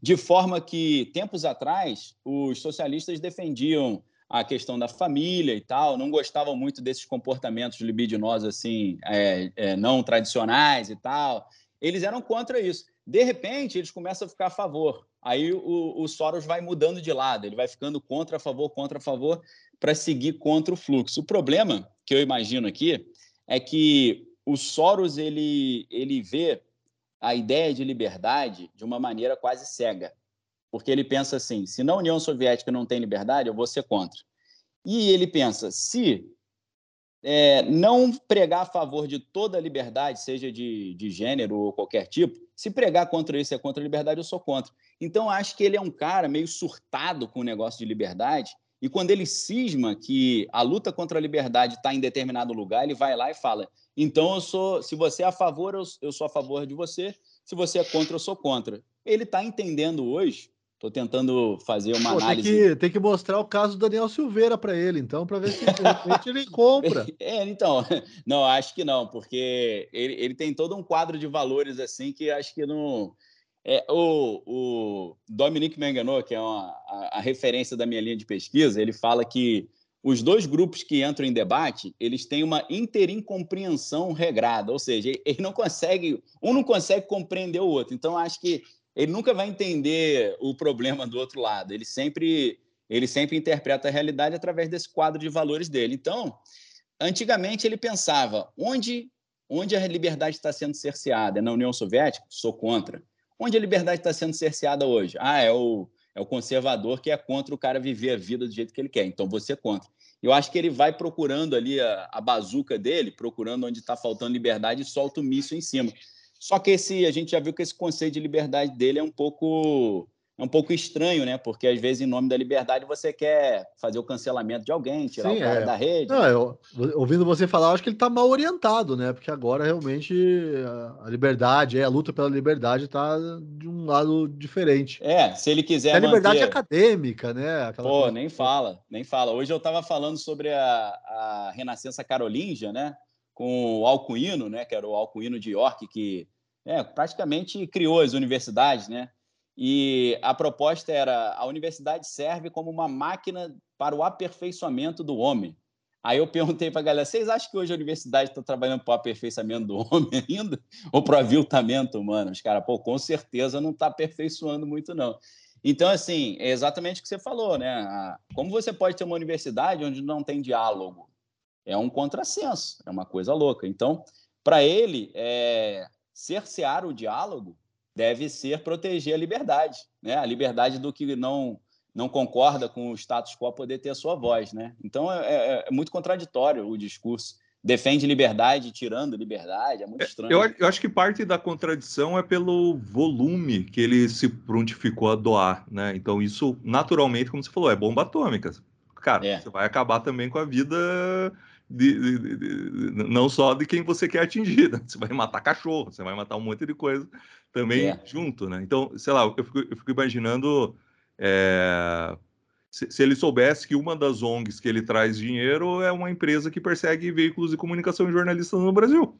Speaker 7: De forma que, tempos atrás, os socialistas defendiam a questão da família e tal, não gostavam muito desses comportamentos libidinosos assim, é, é, não tradicionais e tal. Eles eram contra isso. De repente, eles começam a ficar a favor. Aí o, o Soros vai mudando de lado, ele vai ficando contra, a favor, contra, a favor, para seguir contra o fluxo. O problema que eu imagino aqui é que o Soros ele, ele vê a ideia de liberdade de uma maneira quase cega porque ele pensa assim: se na União Soviética não tem liberdade, eu vou ser contra. E ele pensa: se é, não pregar a favor de toda a liberdade, seja de, de gênero ou qualquer tipo, se pregar contra isso é contra a liberdade, eu sou contra. Então, acho que ele é um cara meio surtado com o negócio de liberdade. E quando ele cisma que a luta contra a liberdade está em determinado lugar, ele vai lá e fala: então eu sou, se você é a favor, eu, eu sou a favor de você. Se você é contra, eu sou contra. Ele está entendendo hoje Estou tentando fazer uma Pô, análise.
Speaker 5: Tem que, tem que mostrar o caso do Daniel Silveira para ele, então, para ver se de repente ele compra.
Speaker 7: É, então, não, acho que não, porque ele, ele tem todo um quadro de valores assim que acho que não. É, o, o Dominique Menganot, que é uma, a, a referência da minha linha de pesquisa, ele fala que os dois grupos que entram em debate, eles têm uma interincompreensão regrada, ou seja, ele não consegue, um não consegue compreender o outro. Então, acho que ele nunca vai entender o problema do outro lado. Ele sempre, ele sempre interpreta a realidade através desse quadro de valores dele. Então, antigamente ele pensava onde, onde a liberdade está sendo cerceada? É na União Soviética? Sou contra. Onde a liberdade está sendo cerceada hoje? Ah, é o, é o conservador que é contra o cara viver a vida do jeito que ele quer. Então, você é contra. Eu acho que ele vai procurando ali a, a bazuca dele, procurando onde está faltando liberdade e solta o míssil em cima. Só que esse, a gente já viu que esse conceito de liberdade dele é um pouco é um pouco estranho, né? Porque às vezes, em nome da liberdade, você quer fazer o cancelamento de alguém, tirar Sim, o cara é. da rede.
Speaker 5: Não, eu, ouvindo você falar, eu acho que ele está mal orientado, né? Porque agora realmente a liberdade, é, a luta pela liberdade está de um lado diferente.
Speaker 7: É, se ele quiser. É
Speaker 5: a liberdade manter... acadêmica, né?
Speaker 7: Aquela Pô, coisa... nem fala, nem fala. Hoje eu estava falando sobre a, a Renascença Carolíngia, né? Com o Alcuino, né, que era o Alcuino de York, que é, praticamente criou as universidades, né? E a proposta era a universidade serve como uma máquina para o aperfeiçoamento do homem. Aí eu perguntei para a galera: vocês acham que hoje a universidade está trabalhando para o aperfeiçoamento do homem ainda? Ou para o aviltamento humano? Os caras, pô, com certeza não está aperfeiçoando muito, não. Então, assim, é exatamente o que você falou, né? Como você pode ter uma universidade onde não tem diálogo? É um contrassenso, é uma coisa louca. Então, para ele, é, cercear o diálogo deve ser proteger a liberdade, né? A liberdade do que não não concorda com o status quo poder ter a sua voz, né? Então é, é, é muito contraditório o discurso. Defende liberdade tirando liberdade, é muito é, estranho.
Speaker 6: Eu, eu, acho que parte da contradição é pelo volume que ele se prontificou a doar, né? Então isso naturalmente, como você falou, é bomba atômica. Cara, é. você vai acabar também com a vida de, de, de, não só de quem você quer atingir, né? você vai matar cachorro, você vai matar um monte de coisa também é. junto, né? Então, sei lá, eu fico, eu fico imaginando é, se, se, ele soubesse que uma das ONGs que ele traz dinheiro é uma empresa que persegue veículos de comunicação e jornalistas no Brasil.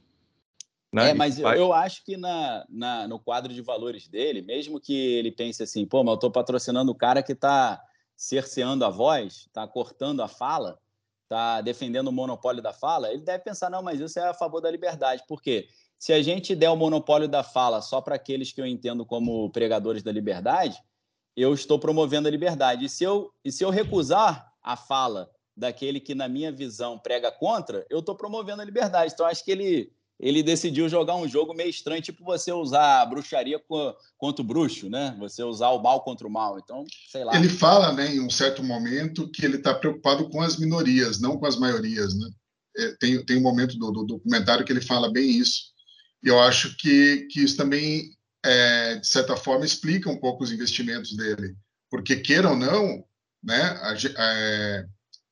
Speaker 7: Né? É, mas eu, eu acho que na, na, no quadro de valores dele, mesmo que ele pense assim, pô, mas eu estou patrocinando o cara que está cerceando a voz, está cortando a fala, está defendendo o monopólio da fala, ele deve pensar, não, mas isso é a favor da liberdade. Por quê? Se a gente der o monopólio da fala só para aqueles que eu entendo como pregadores da liberdade, eu estou promovendo a liberdade. E se eu, e se eu recusar a fala daquele que, na minha visão, prega contra, eu estou promovendo a liberdade. Então, acho que ele ele decidiu jogar um jogo meio estranho, tipo você usar bruxaria contra o bruxo, né? Você usar o mal contra o mal. Então, sei lá.
Speaker 8: Ele fala, né, em um certo momento, que ele está preocupado com as minorias, não com as maiorias, né? É, tem, tem um momento do, do, documentário que ele fala bem isso. E eu acho que, que isso também, é, de certa forma, explica um pouco os investimentos dele. Porque, queira ou não, né, a, a, é,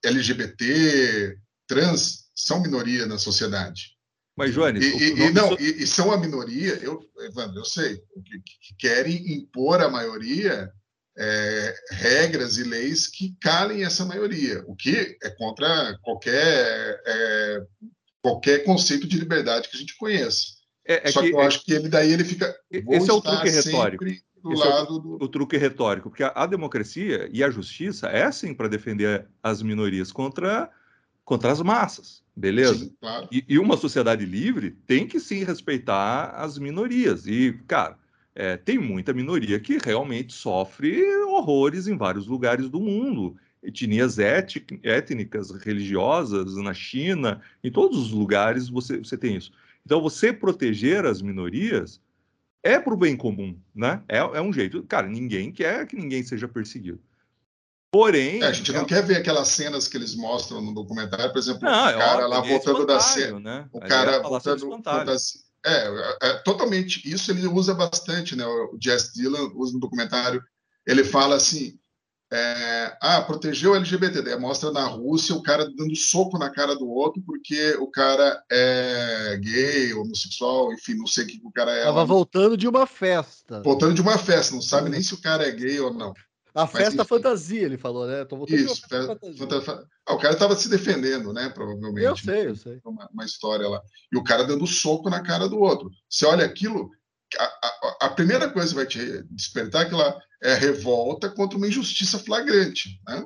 Speaker 8: LGBT, trans, são minoria na sociedade.
Speaker 6: Mas, Joanes...
Speaker 8: E, e, não, e, e, são a minoria, eu, Evandro, eu sei, que, que querem impor à maioria é, regras e leis que calem essa maioria, o que é contra qualquer, é, qualquer conceito de liberdade que a gente conheça. É, é Só que, que eu acho que ele daí ele fica.
Speaker 6: Esse é o truque retórico. Do Esse lado é o, do... o truque retórico, porque a, a democracia e a justiça é sim para defender as minorias contra, contra as massas. Beleza? Sim, claro. e, e, uma sociedade livre tem que sim respeitar as minorias. E, cara, é, tem muita minoria que realmente sofre horrores em vários lugares do mundo. Etnias étnicas, religiosas, na China, em todos os lugares você, você tem isso. Então, você proteger as minorias é para o bem comum, né? É, é um jeito. Cara, ninguém quer que ninguém seja perseguido. Porém.
Speaker 8: É, a gente não é... quer ver aquelas cenas que eles mostram no documentário, por exemplo, não, o é cara lá voltando da cena. Né? O cara voltando. É, é, é, totalmente. Isso ele usa bastante, né? O Jess Dillon usa no documentário. Ele fala assim: é, ah, protegeu o LGBT. Daí mostra na Rússia o cara dando soco na cara do outro porque o cara é gay, homossexual, enfim, não sei o que o cara é.
Speaker 5: Tava voltando de uma festa.
Speaker 8: Voltando de uma festa, não sabe nem se o cara é gay ou não.
Speaker 5: A festa fantasia, ele falou, né?
Speaker 8: Tô Isso, festa, ah, o cara estava se defendendo, né? Provavelmente.
Speaker 5: Eu sei, eu sei.
Speaker 8: Uma, uma, história lá. E o cara dando soco na cara do outro. Você olha aquilo, a, a, a primeira coisa que vai te despertar é aquela é revolta contra uma injustiça flagrante, né?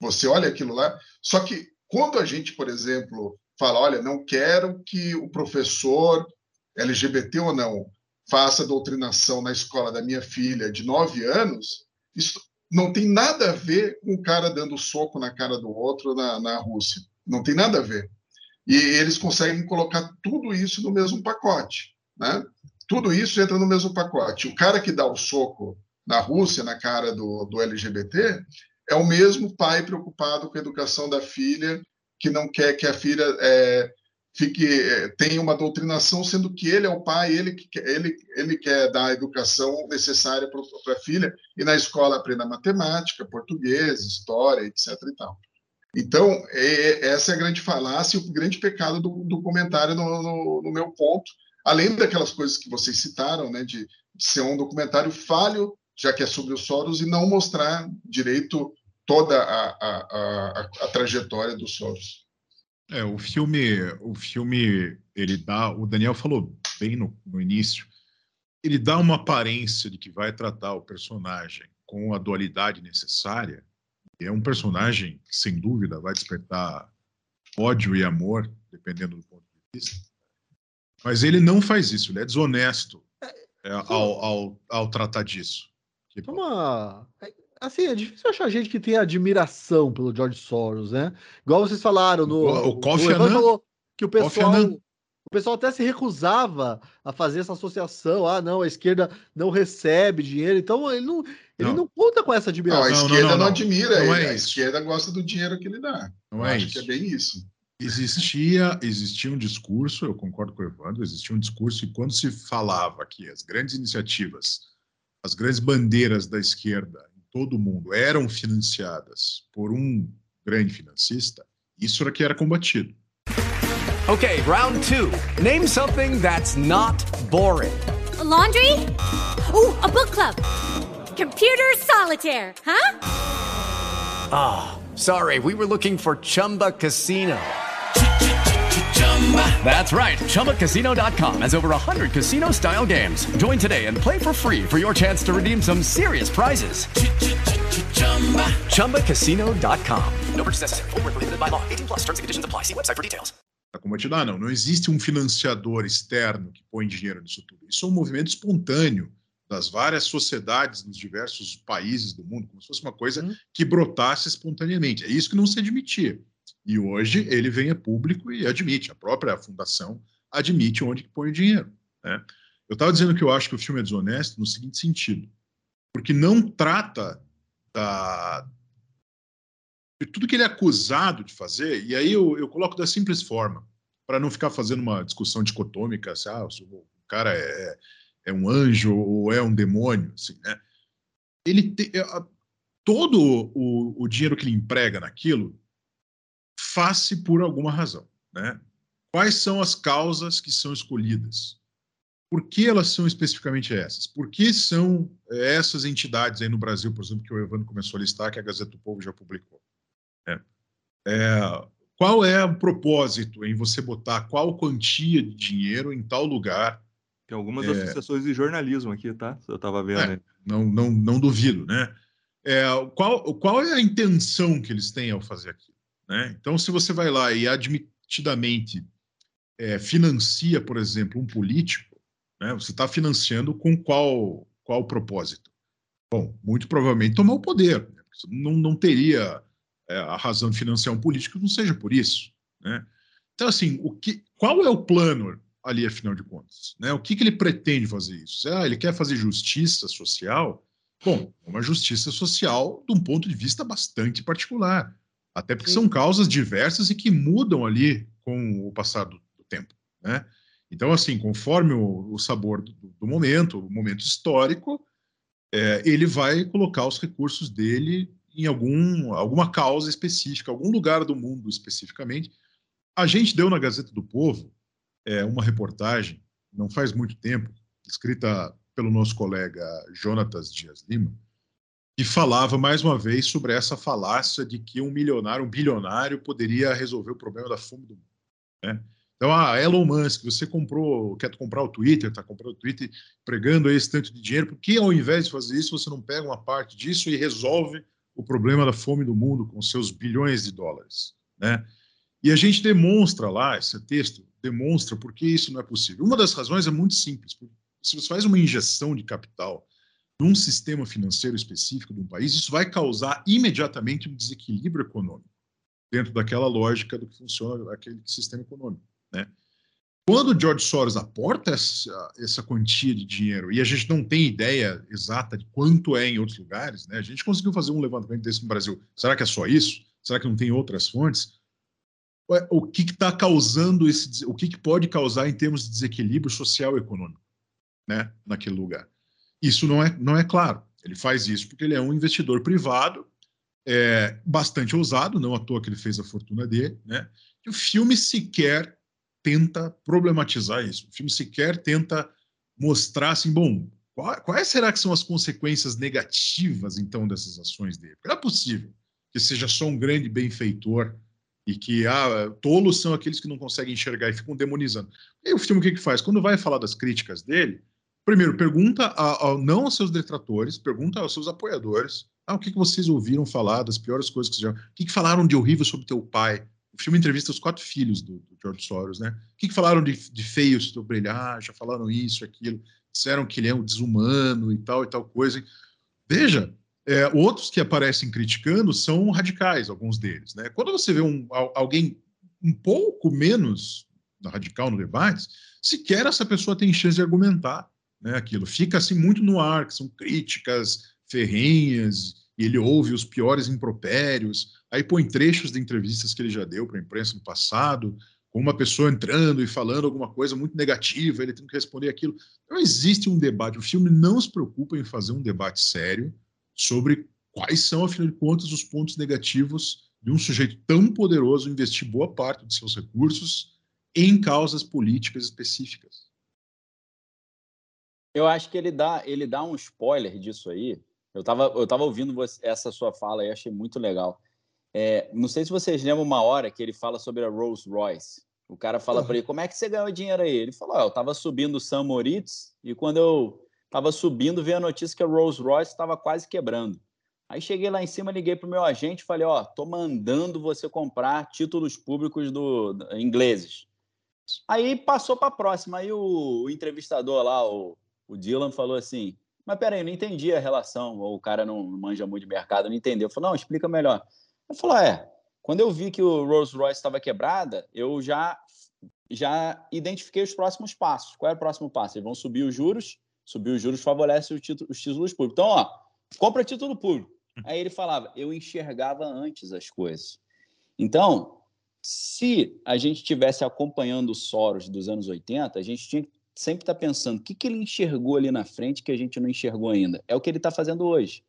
Speaker 8: Você olha aquilo lá. Só que quando a gente, por exemplo, fala, olha, não quero que o professor LGBT ou não faça doutrinação na escola da minha filha de nove anos, isso não tem nada a ver com o cara dando soco na cara do outro na, na Rússia. Não tem nada a ver. E eles conseguem colocar tudo isso no mesmo pacote. Né? Tudo isso entra no mesmo pacote. O cara que dá o soco na Rússia, na cara do, do LGBT, é o mesmo pai preocupado com a educação da filha, que não quer que a filha é, fique eh, tem uma doutrinação, sendo que ele é o pai, ele ele ele quer dar a educação necessária para a filha e na escola aprenda matemática, português, história, etc. E tal. Então é, essa é a grande falácia, o grande pecado do, do comentário no, no, no, meu ponto, além daquelas coisas que vocês citaram, né, de, de ser um documentário falho, já que é sobre os Soros e não mostrar direito toda a, a, a, a trajetória dos Soros.
Speaker 4: É, o filme, o filme, ele dá, o Daniel falou bem no, no início, ele dá uma aparência de que vai tratar o personagem com a dualidade necessária. É um personagem que, sem dúvida, vai despertar ódio e amor, dependendo do ponto de vista. Mas ele não faz isso, ele é desonesto é, ao, ao, ao tratar disso.
Speaker 5: Uma, assim, é difícil achar gente que tem admiração pelo George Soros, né? Igual vocês falaram no.
Speaker 4: O, o Kofi Annan falou
Speaker 5: que o pessoal. O pessoal até se recusava a fazer essa associação. Ah, não, a esquerda não recebe dinheiro. Então, ele não, ele não, não conta com essa admiração.
Speaker 8: Não, a esquerda não, não, não admira ele. É a esquerda gosta do dinheiro que ele dá.
Speaker 4: Não eu é acho isso.
Speaker 8: que é bem isso.
Speaker 4: Existia, existia um discurso, eu concordo com o Evandro, existia um discurso e quando se falava que as grandes iniciativas, as grandes bandeiras da esquerda todo mundo eram financiadas por um grande financista, isso era que era combatido.
Speaker 9: Okay, round two. Name something that's not boring.
Speaker 10: A laundry? Ooh, a book club. Computer solitaire, huh?
Speaker 9: Ah, sorry, we were looking for Chumba Casino. That's right. ChumbaCasino.com has over 100 casino style games. Join today and play for free for your chance to redeem some serious prizes. ChumbaCasino.com.
Speaker 2: No purchase necessary. Void where prohibited by law. 18 plus terms and conditions apply. See website for details.
Speaker 4: Como te dá, não. Não existe um financiador externo que põe dinheiro nisso tudo. Isso é um movimento espontâneo das várias sociedades nos diversos países do mundo, como se fosse uma coisa que brotasse espontaneamente. É isso que não se admitia. E hoje ele vem a público e admite. A própria fundação admite onde põe o dinheiro. Né? Eu estava dizendo que eu acho que o filme é desonesto no seguinte sentido, porque não trata da, de tudo que ele é acusado de fazer, e aí eu, eu coloco da simples forma, para não ficar fazendo uma discussão dicotômica, assim, ah, o cara é, é um anjo ou é um demônio, assim, né? Ele te, todo o, o dinheiro que ele emprega naquilo faz-se por alguma razão, né? Quais são as causas que são escolhidas? Por que elas são especificamente essas? Por que são essas entidades aí no Brasil, por exemplo, que o Evandro começou a listar, que a Gazeta do Povo já publicou? É. É, qual é o propósito em você botar qual quantia de dinheiro em tal lugar?
Speaker 6: Tem algumas
Speaker 4: É.
Speaker 6: associações de jornalismo aqui, tá? Eu estava vendo.
Speaker 4: É, não, não, não duvido, né? É, qual, qual é a intenção que eles têm ao fazer aquilo? Né? Então, se você vai lá e admitidamente é, financia, por exemplo, um político, né? você está financiando com qual, qual propósito? Bom, muito provavelmente tomar o poder. Né? Não, não teria é, a razão de financiar um político não seja por isso. Né? Então, assim, o que, qual é o plano ali, afinal de contas? Né? O que, que ele pretende fazer isso? Ah, ele quer fazer justiça social? Bom, uma justiça social de um ponto de vista bastante particular. Até porque são causas diversas e que mudam ali com o passar do, do tempo. Né? Então, assim, conforme o, o sabor do, do momento, o momento histórico, é, ele vai colocar os recursos dele em algum, alguma causa específica, algum lugar do mundo especificamente. A gente deu na Gazeta do Povo é, uma reportagem, não faz muito tempo, escrita pelo nosso colega Jonatas Dias Lima, que falava mais uma vez sobre essa falácia de que um milionário, um bilionário, poderia resolver o problema da fome do mundo. Né? Então, a Elon Musk, você comprou, quer comprar o Twitter, está comprando o Twitter, pregando esse tanto de dinheiro, por que ao invés de fazer isso, você não pega uma parte disso e resolve o problema da fome do mundo com seus bilhões de dólares? Né? E a gente demonstra lá, esse texto demonstra por que isso não é possível. Uma das razões é muito simples. Se você faz uma injeção de capital num sistema financeiro específico de um país, isso vai causar imediatamente um desequilíbrio econômico dentro daquela lógica do que funciona aquele sistema econômico, né? Quando o George Soros aporta essa, essa quantia de dinheiro e a gente não tem ideia exata de quanto é em outros lugares, né? A gente conseguiu fazer um levantamento desse no Brasil. Será que é só isso? Será que não tem outras fontes? O que está causando esse, o que, que pode causar em termos de desequilíbrio social e econômico, né? Naquele lugar. Isso não é, não é claro. Ele faz isso porque ele é um investidor privado, é, bastante ousado, não à toa que ele fez a fortuna dele, né? E o filme sequer tenta problematizar isso. O filme sequer tenta mostrar assim, bom, quais será que são as consequências negativas então dessas ações dele? Porque não é possível que seja só um grande benfeitor e que ah, tolos são aqueles que não conseguem enxergar e ficam demonizando. E o filme o que, que faz? Quando vai falar das críticas dele, primeiro pergunta a, a, não aos seus detratores, pergunta aos seus apoiadores. Ah, o que, que vocês ouviram falar das piores coisas que já. O que, que falaram de horrível sobre teu pai? O filme entrevista os quatro filhos do, do George Soros, né? O que, que falaram de, de feio sobre ele? Ah, já falaram isso, aquilo. Disseram que ele é um desumano e tal e tal coisa. Veja, é, outros que aparecem criticando são radicais, alguns deles. Né? Quando você vê um, alguém um pouco menos radical no debate, sequer essa pessoa tem chance de argumentar né, aquilo. Fica assim muito no ar, que são críticas ferrenhas, e ele ouve os piores impropérios, aí põe trechos de entrevistas que ele já deu para a imprensa no passado, com uma pessoa entrando e falando alguma coisa muito negativa, ele tem que responder aquilo. Não existe um debate, o filme não se preocupa em fazer um debate sério, sobre quais são, afinal de contas, os pontos negativos de um sujeito tão poderoso investir boa parte de seus recursos em causas políticas específicas.
Speaker 7: Eu acho que ele dá, ele dá um spoiler disso aí. Eu estava eu tava ouvindo você, essa sua fala e achei muito legal. É, não sei se vocês lembram uma hora que ele fala sobre a Rolls Royce. O cara fala para ele, como é que você ganhou dinheiro aí? Ele falou, oh, eu estava subindo o San Moritz e quando eu estava subindo, vi a notícia que a Rolls Royce estava quase quebrando. Aí cheguei lá em cima, liguei para o meu agente e falei, ó, oh, tô mandando você comprar títulos públicos do, do ingleses. Aí passou para a próxima. Aí o, o, entrevistador lá, o, o Dylan, falou assim, mas peraí, não entendi a relação, ou o cara não manja muito de mercado, não entendeu. Eu falei, não, explica melhor. Ele falou, é, quando eu vi que o Rolls Royce estava quebrada, eu já já identifiquei os próximos passos. Qual é o próximo passo? Eles vão subir os juros, subir os juros favorece os títulos públicos. Então, ó, compra título público. Aí ele falava, eu enxergava antes as coisas. Então, se a gente estivesse acompanhando o Soros dos anos 80, a gente tinha que sempre estar pensando o que, que ele enxergou ali na frente que a gente não enxergou ainda. É o que ele está fazendo hoje.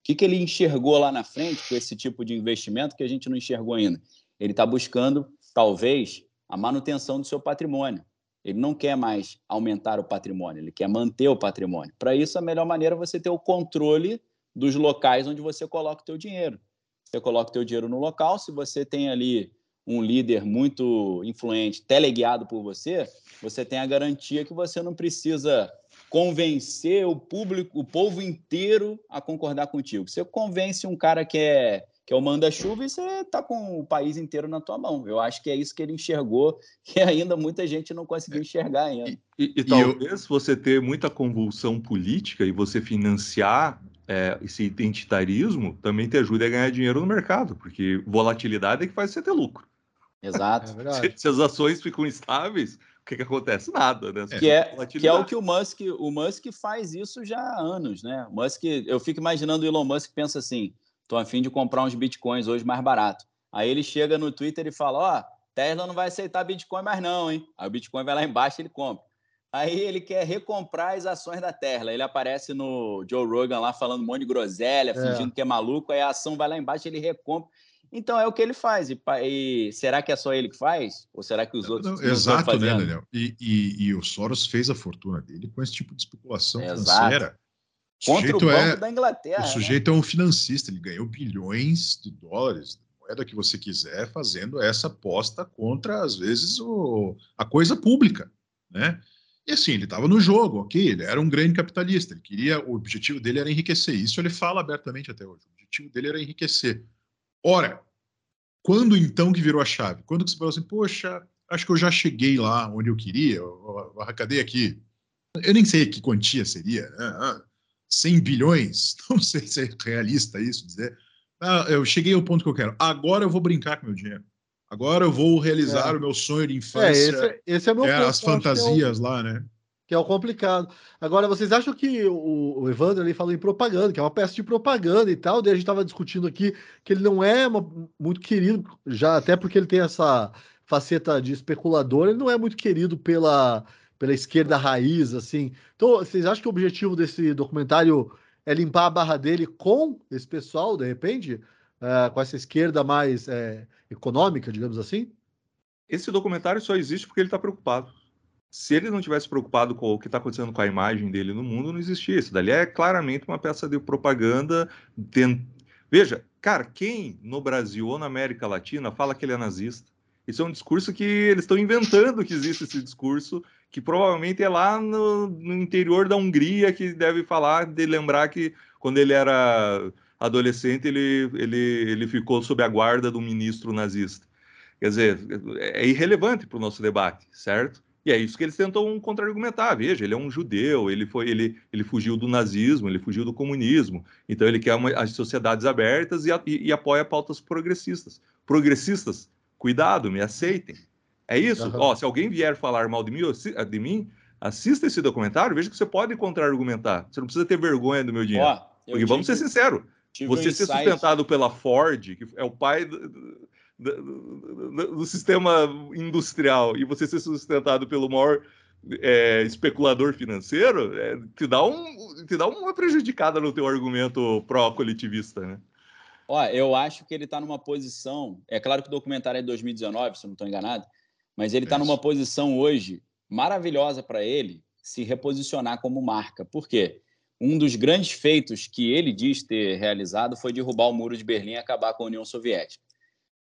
Speaker 7: O que, que ele enxergou lá na frente com esse tipo de investimento que a gente não enxergou ainda? Ele está buscando, talvez, a manutenção do seu patrimônio. Ele não quer mais aumentar o patrimônio, ele quer manter o patrimônio. Para isso, a melhor maneira é você ter o controle dos locais onde você coloca o teu dinheiro. Você coloca o teu dinheiro no local, se você tem ali um líder muito influente, teleguiado por você, você tem a garantia que você não precisa convencer o público, o povo inteiro a concordar contigo. Você convence um cara que é que é o manda-chuva e você está com o país inteiro na tua mão. Eu acho que é isso que ele enxergou e ainda muita gente não conseguiu enxergar ainda.
Speaker 6: E, e, e talvez eu... você ter muita convulsão política e você financiar é, esse identitarismo também te ajude a ganhar dinheiro no mercado, porque volatilidade é que faz você ter lucro.
Speaker 7: Exato.
Speaker 6: É se, se, as ações ficam estáveis, o que, que acontece? Nada, né?
Speaker 7: Que é, que é o que o Musk, o Musk faz isso já há anos, né? O Musk, eu fico imaginando o Elon Musk pensa assim: tô a fim de comprar uns bitcoins hoje mais barato. Aí ele chega no Twitter e fala: ó, oh, Tesla não vai aceitar Bitcoin mais não, hein? Aí o Bitcoin vai lá embaixo e ele compra. Aí ele quer recomprar as ações da Tesla. Ele aparece no Joe Rogan lá falando um monte de groselha, é. fingindo que é maluco, aí a ação vai lá embaixo ele recompra. Então é o que ele faz. E, e, será que é só ele que faz? Ou será que os outros
Speaker 4: não, não Exato, né, Daniel? E, e, e, o Soros fez a fortuna dele com esse tipo de especulação é, financeira.
Speaker 7: O Contra o Banco é, da Inglaterra.
Speaker 4: O né? sujeito né? é um financista, ele ganhou bilhões de dólares, moeda que você quiser, fazendo essa aposta contra, às vezes, o, a coisa pública. Né? E assim, ele estava no jogo, ok? Ele era um grande capitalista, ele queria, o objetivo dele era enriquecer. Isso ele fala abertamente até hoje. O objetivo dele era enriquecer. Ora, quando então que virou a chave? Quando que você falou assim, poxa, acho que eu já cheguei lá onde eu queria, eu, eu arrecadei aqui. Eu nem sei que quantia seria, né? 100 ah, bilhões, não sei se é realista isso dizer. Ah, eu cheguei ao ponto que eu quero. Agora eu vou brincar com meu dinheiro. Agora eu vou realizar é. o meu sonho de infância. É,
Speaker 5: esse, esse é meu
Speaker 4: é, ponto, As fantasias é o, lá, né?
Speaker 5: Que é o complicado. Agora, vocês acham que o, o Evandro ali falou em propaganda, que é uma peça de propaganda e tal, daí a gente estava discutindo aqui que ele não é uma, muito querido, já até porque ele tem essa faceta de especulador, ele não é muito querido pela, pela esquerda raiz, assim. Então, vocês acham que o objetivo desse documentário é limpar a barra dele com esse pessoal, de repente? Uh, com essa esquerda mais é, econômica, digamos assim?
Speaker 6: Esse documentário só existe porque ele está preocupado. Se ele não tivesse preocupado com o que está acontecendo com a imagem dele no mundo, não existia. Isso dali é claramente uma peça de propaganda. Veja, cara, quem no Brasil ou na América Latina fala que ele é nazista? Isso é um discurso que eles estão inventando que existe esse discurso, que provavelmente é lá no, no interior da Hungria que deve falar, de lembrar que quando ele era adolescente, ele, ele, ele ficou sob a guarda do ministro nazista. Quer dizer, é irrelevante para o nosso debate, certo? E é isso que eles tentam contra-argumentar. Veja, ele é um judeu, ele foi, ele, ele fugiu do nazismo, ele fugiu do comunismo. Então ele quer uma, as sociedades abertas e, e, e, apoia pautas progressistas. Progressistas, cuidado, me aceitem. É isso. Uhum. Ó, se alguém vier falar mal de mim, de mim, assista esse documentário, veja que você pode contra-argumentar. Você não precisa ter vergonha do meu dinheiro. Porque vamos ser sinceros, você um ser sustentado pela Ford, que é o pai do, do, do, do, sistema industrial, e você ser sustentado pelo maior é, especulador financeiro, é, te, dá um, te dá uma prejudicada no teu argumento pró-coletivista, né?
Speaker 7: Ó, eu acho que ele está numa posição. É claro que o documentário é de 2019, se eu não estou enganado, mas ele está
Speaker 4: Isso.
Speaker 7: numa posição hoje maravilhosa para ele se reposicionar como marca. Por quê? Um dos grandes feitos que ele diz ter realizado foi derrubar o Muro de Berlim e acabar com a União Soviética.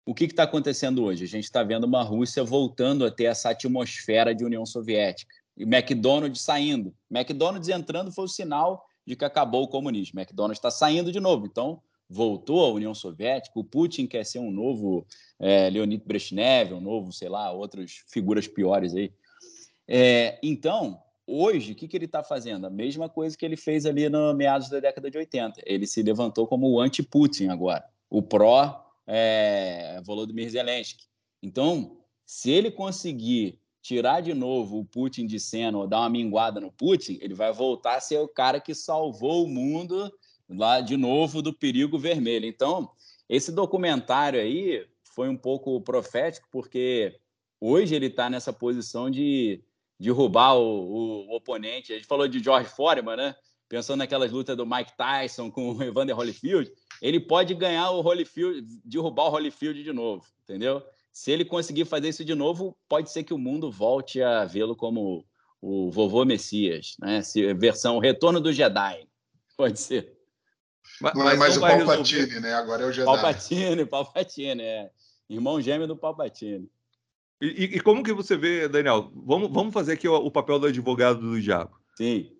Speaker 7: O que está acontecendo hoje? A gente está vendo uma Rússia voltando a ter essa atmosfera de União Soviética. E McDonald's saindo. McDonald's entrando foi o sinal de que acabou o comunismo. McDonald's está saindo de novo. Então, voltou a União Soviética. O Putin quer ser um novo é, Leonid Brezhnev, um novo, sei lá, outras figuras piores aí. É, então, hoje, o que, que ele está fazendo? A mesma coisa que ele fez ali no meados da década de 80. Ele se levantou como o anti-Putin agora, o pró é, Volodymyr Zelensky. Então, se ele conseguir tirar de novo o Putin de cena ou dar uma minguada no Putin, ele vai voltar a ser o cara que salvou o mundo lá de novo do perigo vermelho. Então, esse documentário aí foi um pouco profético, porque hoje ele está nessa posição de derrubar o, o, oponente. A gente falou de George Foreman, né? Pensando naquelas lutas do Mike Tyson com o Evander Holyfield, ele pode ganhar o Holyfield, derrubar o Holyfield de novo, entendeu? Se ele conseguir fazer isso de novo, pode ser que o mundo volte a vê-lo como o vovô Messias, né? Se, versão Retorno do Jedi, pode ser.
Speaker 8: Mas, não é mais o Palpatine, resolver. né? Agora é o Jedi.
Speaker 7: Palpatine, Palpatine, é. Irmão gêmeo do Palpatine.
Speaker 6: E, e, como que você vê, Daniel? Vamos, vamos fazer aqui o, o, papel do advogado do diabo.
Speaker 7: Sim.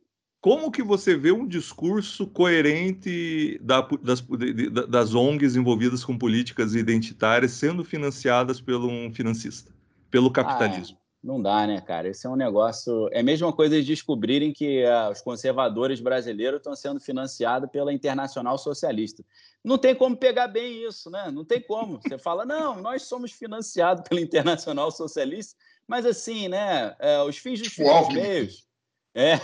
Speaker 6: Como que você vê um discurso coerente da, das, de, das ONGs envolvidas com políticas identitárias sendo financiadas por um financista, pelo capitalismo?
Speaker 7: Ah, não dá, né, cara? Esse é um negócio. É a mesma coisa de descobrirem que uh, os conservadores brasileiros estão sendo financiados pela Internacional Socialista. Não tem como pegar bem isso, né? Não tem como. Você fala, não, nós somos financiados pela Internacional Socialista, mas assim, né? É, os fins dos fins meios. É,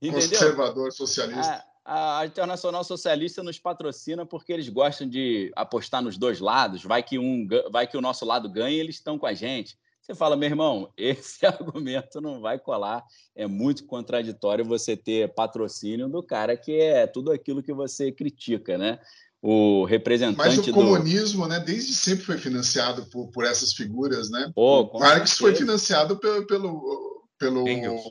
Speaker 7: entendeu?
Speaker 8: Conservador socialista.
Speaker 7: A, a Internacional Socialista nos patrocina porque eles gostam de apostar nos dois lados. Vai que um, vai que o nosso lado ganha, eles estão com a gente. Você fala, meu irmão, esse argumento não vai colar. É muito contraditório você ter patrocínio do cara que é tudo aquilo que você critica, né? O representante
Speaker 8: Mas o
Speaker 7: do...
Speaker 8: comunismo, né, desde sempre foi financiado por, por essas figuras, né?
Speaker 7: Pô,
Speaker 8: o Marx foi financiado pelo, pelo, pelo Engels.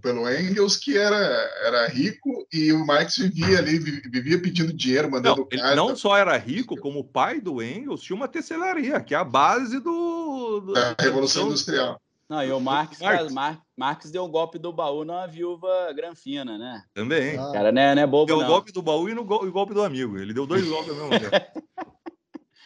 Speaker 8: Pelo Engels, que era, era rico, e o Marx vivia ali, vivia pedindo dinheiro, mandando
Speaker 6: não, Ele não só era rico, como o pai do Engels tinha uma tecelaria, que é a base do, do
Speaker 8: da Revolução do... Industrial.
Speaker 7: Não, e o Marx, Marx. Mar, Marx deu o golpe do baú na viúva Granfina, né?
Speaker 6: Também.
Speaker 7: O cara não é, não é bobo,
Speaker 6: deu
Speaker 7: não.
Speaker 6: o golpe do baú e no go, o golpe do amigo. Ele deu dois golpes ao mesmo tempo.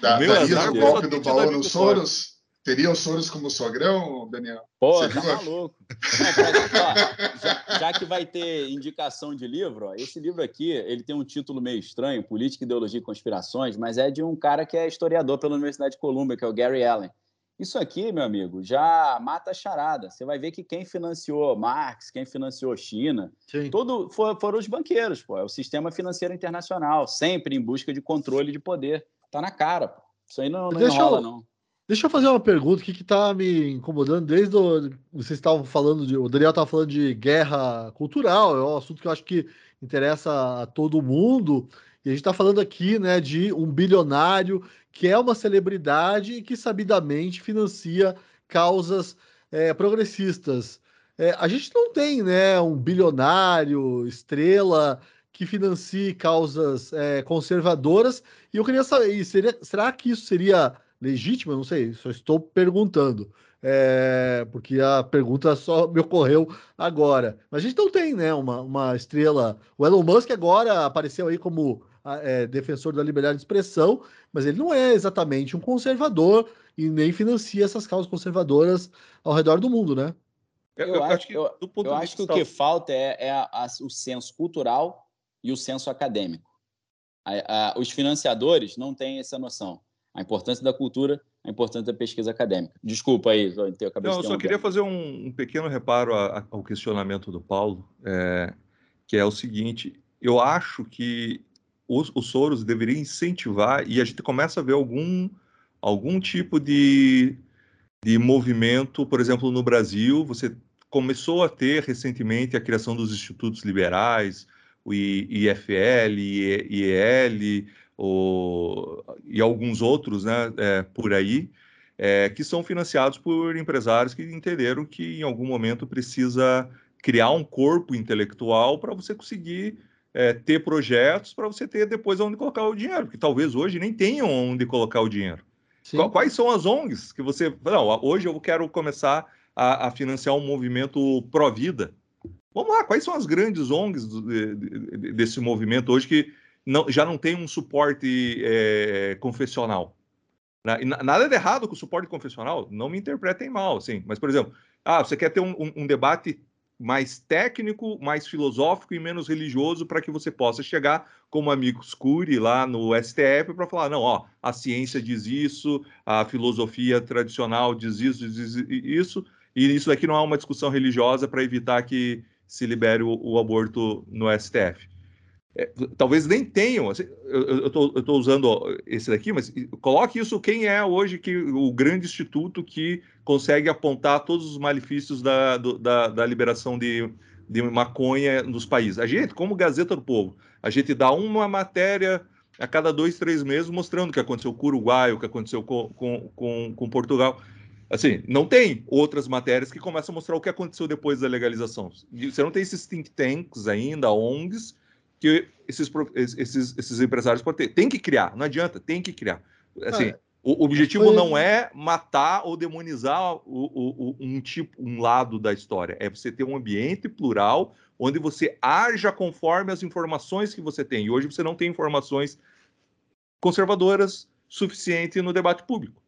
Speaker 8: Da, daí o golpe do baú no Soros? Teria o Soros como sogrão, Daniel?
Speaker 7: Pô, Você tá viu? maluco. ó, já, já, que vai ter indicação de livro, ó, esse livro aqui, ele tem um título meio estranho, Política, Ideologia e Conspirações, mas é de um cara que é historiador pela Universidade de Colômbia, que é o Gary Allen. Isso aqui, meu amigo, já mata a charada. Você vai ver que quem financiou Marx, quem financiou China,
Speaker 5: Sim.
Speaker 7: todo for, foram os banqueiros, pô. É o sistema financeiro internacional, sempre em busca de controle de poder. Tá na cara, pô. Isso aí não, não enrola,
Speaker 5: eu,
Speaker 7: não.
Speaker 5: Deixa eu fazer uma pergunta que está me incomodando desde o, vocês estavam falando de, o Daniel estava falando de guerra cultural, é um assunto que eu acho que interessa a todo mundo. E a gente está falando aqui, né, de um bilionário que é uma celebridade e que sabidamente financia causas é, progressistas. É, a gente não tem, né, um bilionário, estrela que financie causas é, conservadoras. E eu queria saber, seria, será que isso seria legítimo? Eu não sei, só estou perguntando. É, porque a pergunta só me ocorreu agora. Mas a gente não tem, né, uma, uma estrela. O Elon Musk agora apareceu aí como é, defensor da liberdade de expressão, mas ele não é exatamente um conservador e nem financia essas causas conservadoras ao redor do mundo, né?
Speaker 7: Eu, eu, eu acho que, eu, eu acho que o que falta é, é a, a, o senso cultural e o senso acadêmico. A, os financiadores não têm essa noção. A importância da cultura, a importância da pesquisa acadêmica. Desculpa aí,
Speaker 6: eu acabei Não, eu só queria fazer um, um pequeno reparo ao questionamento do Paulo, é, que é o seguinte: eu acho que os, os Soros deveriam incentivar, e a gente começa a ver algum, algum tipo de, de movimento, por exemplo, no Brasil, você começou a ter recentemente a criação dos institutos liberais, o IFL, IEL, o, e alguns outros né, é, por aí, é, que são financiados por empresários que entenderam que em algum momento precisa criar um corpo intelectual para você conseguir é, ter projetos, para você ter depois onde colocar o dinheiro, porque talvez hoje nem tenham onde colocar o dinheiro. Sim. Quais são as ONGs que você. Não, hoje eu quero começar a, a financiar um movimento pró-vida. Vamos lá, quais são as grandes ONGs desse movimento hoje que não, já não tem um suporte é, confessional? Nada de errado com o suporte confessional, não me interpretem mal, assim. Mas, por exemplo, ah, você quer ter um, um, um debate mais técnico, mais filosófico e menos religioso para que você possa chegar como amigo Scuri lá no STF para falar, não, ó, a ciência diz isso, a filosofia tradicional diz isso, diz isso, e isso daqui não é uma discussão religiosa para evitar que se libere o, o aborto no STF. É, talvez nem tenham, assim, eu estou usando esse daqui, mas coloque isso quem é hoje que o grande instituto que consegue apontar todos os malefícios da, do, da, da, liberação de, de maconha nos países. A gente, como Gazeta do Povo, a gente dá uma matéria a cada dois, três meses mostrando o que aconteceu com o Uruguai, o que aconteceu com, com, com, com Portugal. Assim, não tem outras matérias que começam a mostrar o que aconteceu depois da legalização. Você não tem esses think tanks ainda, ONGs, que esses, esses, esses empresários podem ter. Tem que criar, não adianta, tem que criar. Assim, ah, o objetivo foi... não é matar ou demonizar o, o, o, um tipo, um lado da história. É você ter um ambiente plural onde você haja conforme as informações que você tem. E hoje você não tem informações conservadoras suficiente no debate público.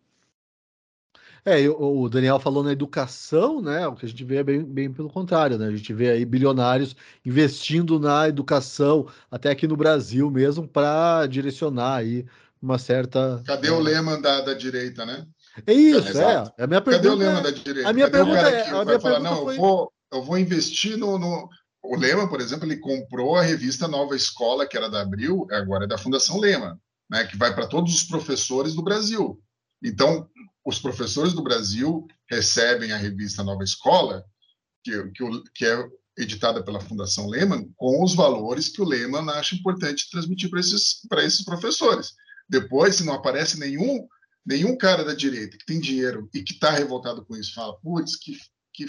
Speaker 5: É, o Daniel falou na educação, né? O que a gente vê é bem, bem pelo contrário, né? A gente vê aí bilionários investindo na educação, até aqui no Brasil mesmo, para direcionar aí uma certa.
Speaker 8: Cadê o lema da, da direita, né?
Speaker 5: É isso, é. é. A minha pergunta
Speaker 8: Cadê o lema é... da direita?
Speaker 5: A minha
Speaker 8: Cadê
Speaker 5: pergunta é. A minha
Speaker 8: falar, não, foi... eu, vou, eu vou investir no, no. O Lema, por exemplo, ele comprou a revista Nova Escola, que era da Abril, agora é da Fundação Lema, né? Que vai para todos os professores do Brasil. Então, os professores do Brasil recebem a revista Nova Escola, que, que, que é editada pela Fundação Lehman, com os valores que o Lehman acha importante transmitir para esses, esses professores. Depois, se não aparece nenhum, nenhum cara da direita que tem dinheiro e que está revoltado com isso, fala, putz, que, que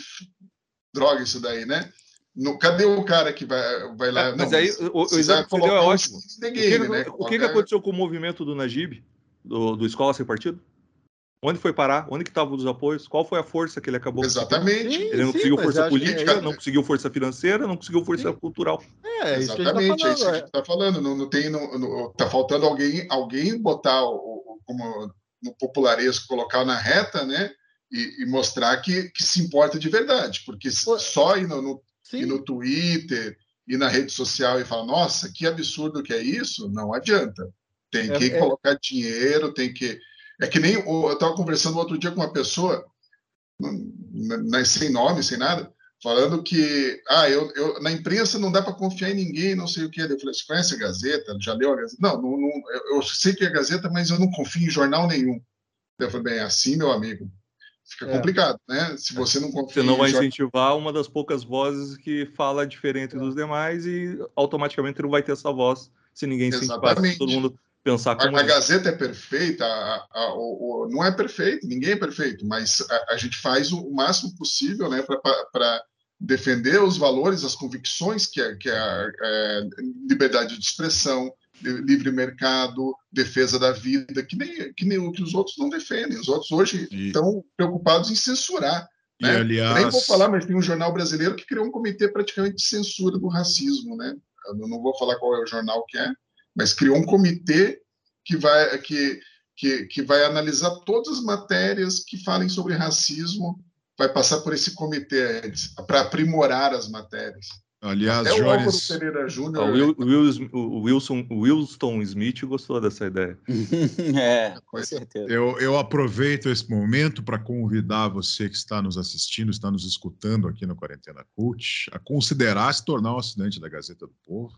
Speaker 8: droga isso daí, né? No, cadê o cara que vai, vai lá?
Speaker 6: É, mas não, aí o, o exemplo que você deu é ótimo. Game, o que, né? o que, que aconteceu com o movimento do Najib, do, do Escola Sem Partido? Onde foi parar? Onde que estavam os apoios? Qual foi a força que ele acabou
Speaker 8: Exatamente.
Speaker 6: Sim, ele não sim, conseguiu força política, é... não conseguiu força financeira, não conseguiu força sim. cultural.
Speaker 8: É, é Exatamente, é isso que a gente está falando. Não, não tem, não, não, tá faltando alguém, alguém botar o, como no popularesco, colocar na reta, né? E, e, mostrar que, que se importa de verdade, porque Pô, só ir no, no, ir no Twitter e na rede social e falar, nossa, que absurdo que é isso, não adianta. Tem é, que é, colocar dinheiro, tem que é que nem eu estava conversando outro dia com uma pessoa, sem nome, sem nada, falando que ah, eu, eu na imprensa não dá para confiar em ninguém, não sei o que. Eu falei, você conhece a Gazeta? Já leu a Gazeta? Não, não, não, eu sei que é a Gazeta, mas eu não confio em jornal nenhum. Eu falei, bem, é assim, meu amigo, fica é. complicado, né? Se você não confia.
Speaker 6: Você não vai incentivar uma das poucas vozes que fala diferente é. dos demais e automaticamente não vai ter essa voz se ninguém se incentivar. Todo mundo pensar como.
Speaker 8: A, a Gazeta é perfeita, a, a, o, não é perfeito, ninguém é perfeito, mas a, gente faz o, máximo possível né, para defender os valores, as convicções que é, que é a é, liberdade de expressão, livre mercado, defesa da vida, que nem, que nem que os outros não defendem. Os outros hoje e... estão preocupados em censurar. Né? aliás... Nem vou falar, mas tem um jornal brasileiro que criou um comitê praticamente de censura do racismo. Né? Eu não vou falar qual é o jornal que é, mas criou um comitê que vai, que, que, que vai analisar todas as matérias que falem sobre racismo, vai passar por esse comitê para aprimorar as matérias.
Speaker 4: Aliás, Até Jones...
Speaker 8: o Pereira Júnior...
Speaker 6: Ah, Will, Will, o Wilson, Wilson Smith gostou dessa ideia.
Speaker 7: é, com certeza.
Speaker 4: Eu, eu aproveito esse momento para convidar você que está nos assistindo, está nos escutando aqui no Quarentena Cult, a considerar se tornar um assinante da Gazeta do Povo.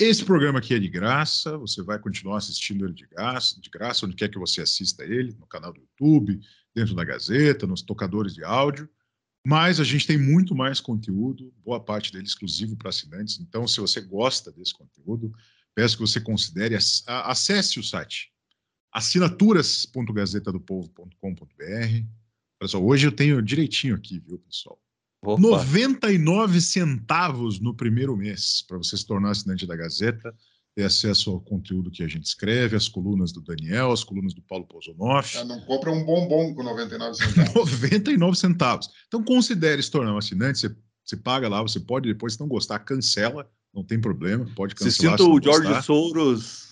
Speaker 4: Esse programa aqui é de graça, você vai continuar assistindo ele de graça, de graça, onde quer que você assista ele, no canal do YouTube, dentro da Gazeta, nos tocadores de áudio. Mas a gente tem muito mais conteúdo, boa parte dele exclusivo para assinantes. Então, se você gosta desse conteúdo, peço que você considere, acesse o site assinaturas.gazetadopovo.com.br. Olha só, hoje eu tenho direitinho aqui, viu, pessoal?
Speaker 6: Opa.
Speaker 4: 99 centavos no primeiro mês para você se tornar assinante da Gazeta, ter acesso ao conteúdo que a gente escreve, as colunas do Daniel, as colunas do Paulo Pozonoff.
Speaker 8: Não compra um bombom com 99 centavos.
Speaker 4: 99 centavos. Então considere se tornar um assinante, você, você paga lá, você pode depois, se não gostar, cancela, não tem problema, pode
Speaker 6: Se
Speaker 4: cancelar.
Speaker 6: sinta
Speaker 4: não
Speaker 6: o George
Speaker 4: gostar.
Speaker 6: Soros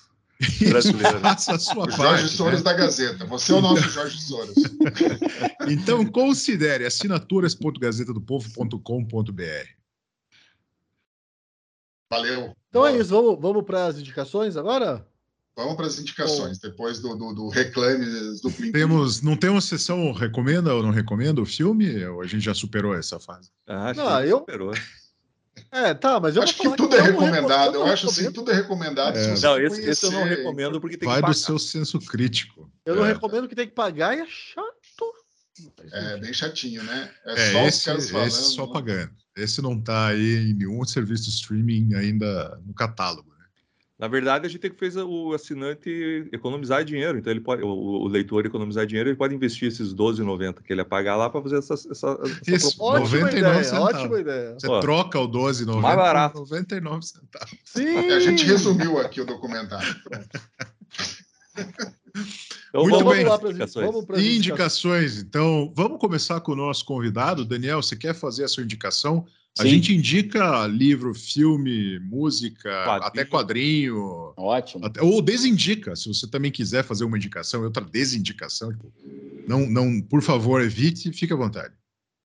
Speaker 6: brasileiro.
Speaker 4: Faça a sua
Speaker 8: O Jorge
Speaker 4: parte.
Speaker 8: Soros da Gazeta. Você é o nosso Jorge Soros.
Speaker 4: Então considere assinaturas.gazetadopovo.com.br.
Speaker 8: Valeu.
Speaker 5: Então é isso, vamos, vamos para as indicações agora?
Speaker 8: Vamos para as indicações, depois do, do, do reclame do Plim Plim.
Speaker 4: Temos, não temos sessão recomenda ou não recomenda o filme? Ou a gente já superou essa fase?
Speaker 6: Ah, acho
Speaker 5: Não,
Speaker 6: que
Speaker 5: eu-
Speaker 6: superou.
Speaker 5: É, tá, mas eu
Speaker 8: Acho que
Speaker 5: falar
Speaker 8: tudo é
Speaker 5: não
Speaker 8: recomendado. Eu acho assim, tudo é recomendado.
Speaker 4: É.
Speaker 6: Não, esse, esse eu não
Speaker 8: conhecer.
Speaker 6: recomendo porque tem
Speaker 4: Vai
Speaker 6: que
Speaker 4: do
Speaker 6: pagar.
Speaker 4: seu senso crítico.
Speaker 5: Eu não
Speaker 4: É.
Speaker 5: recomendo que tem que pagar e é chato.
Speaker 8: É bem chatinho, né? É,
Speaker 4: É,
Speaker 8: só os
Speaker 4: esse,
Speaker 8: caras falando.
Speaker 4: esse só
Speaker 8: né?
Speaker 4: pagando. Esse não tá aí em nenhum serviço de streaming ainda no catálogo.
Speaker 6: Na verdade, a gente tem que fazer o assinante economizar dinheiro. Então, ele pode, o, o leitor economizar dinheiro, ele pode investir esses 12,90 que ele ia pagar lá para fazer essa, essa, essa
Speaker 4: Isso.
Speaker 5: Ótima
Speaker 4: 99
Speaker 5: ideia,
Speaker 4: centavos.
Speaker 5: ótima ideia.
Speaker 4: Você
Speaker 6: Ó,
Speaker 4: troca o 12,90
Speaker 6: mais barato.
Speaker 4: por 99 centavos.
Speaker 5: Sim!
Speaker 8: A gente resumiu aqui o documentário.
Speaker 6: Então,
Speaker 4: Muito
Speaker 6: vamos
Speaker 4: bem.
Speaker 6: para
Speaker 5: lá pras-
Speaker 6: indicações.
Speaker 5: vamos
Speaker 4: Indicações. Então, vamos começar com o nosso convidado. Daniel, você quer fazer a sua indicação? A
Speaker 7: Sim.
Speaker 4: gente indica livro, filme, música,
Speaker 6: Quadrinho.
Speaker 4: até quadrinho.
Speaker 7: Ótimo.
Speaker 4: Até- ou desindica, se você também quiser fazer uma indicação, outra desindicação. tipo, não, não, por favor, evite, fique à vontade.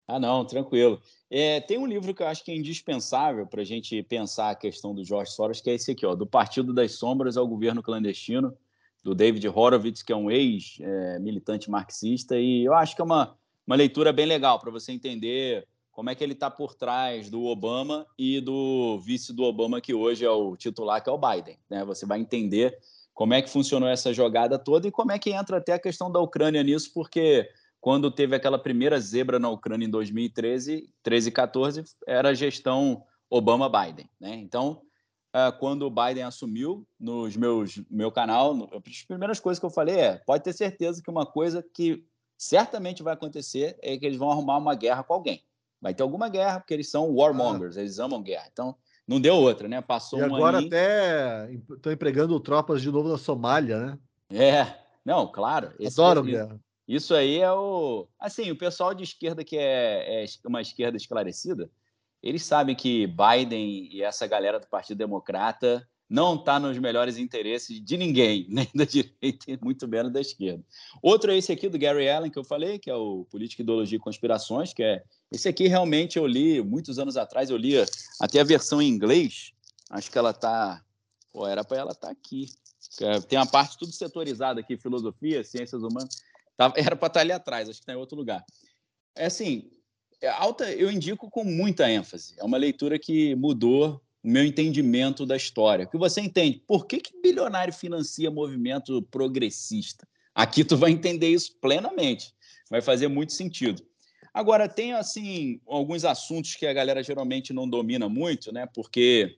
Speaker 7: Ah, não, tranquilo. É, tem um livro que eu acho que é indispensável para a gente pensar a questão do George Soros, que é esse aqui, ó, Do Partido das Sombras ao Governo Clandestino, do David Horowitz, que é um ex-militante marxista, e eu acho que é uma, uma leitura bem legal para você entender como é que ele está por trás do Obama e do vice do Obama, que hoje é o titular, que é o Biden. Né? Você vai entender como é que funcionou essa jogada toda e como é que entra até a questão da Ucrânia nisso, porque quando teve aquela primeira zebra na Ucrânia em 2013, 13 e 14, era a gestão Obama-Biden. Né? Então, ah, quando o Biden assumiu nos meus meu canal, as primeiras coisas que eu falei é: pode ter certeza que uma coisa que certamente vai acontecer é que eles vão arrumar uma guerra com alguém. Vai ter alguma guerra, porque eles são warmongers, eles amam guerra. Então, não deu outra, né? Passou
Speaker 5: E agora
Speaker 7: aninho-
Speaker 5: até estão empregando tropas de novo na Somália, né?
Speaker 7: É, não, claro. esse-
Speaker 5: Adoram
Speaker 7: esse-
Speaker 5: guerra.
Speaker 7: Isso aí é o. Assim, o pessoal de esquerda que é, é uma esquerda esclarecida, eles sabem que Biden e essa galera do Partido Democrata não está nos melhores interesses de ninguém, nem da direita e muito menos da esquerda. Outro é esse aqui do Gary Allen, que eu falei, que é o Política, Ideologia e Conspirações, que é. Esse aqui realmente eu li muitos anos atrás, eu lia até a versão em inglês. Acho que ela tá. Pô, era para ela estar aqui. É, Tem uma parte tudo setorizada aqui, filosofia, ciências humanas. Tava- Era para estar ali atrás, acho que está em outro lugar. É assim, é alta, eu indico com muita ênfase. É uma leitura que mudou meu entendimento da história. Que você entende por que, que bilionário financia movimento progressista. Aqui tu vai entender isso plenamente. Vai fazer muito sentido. Agora, tem assim alguns assuntos que a galera geralmente não domina muito, né? Porque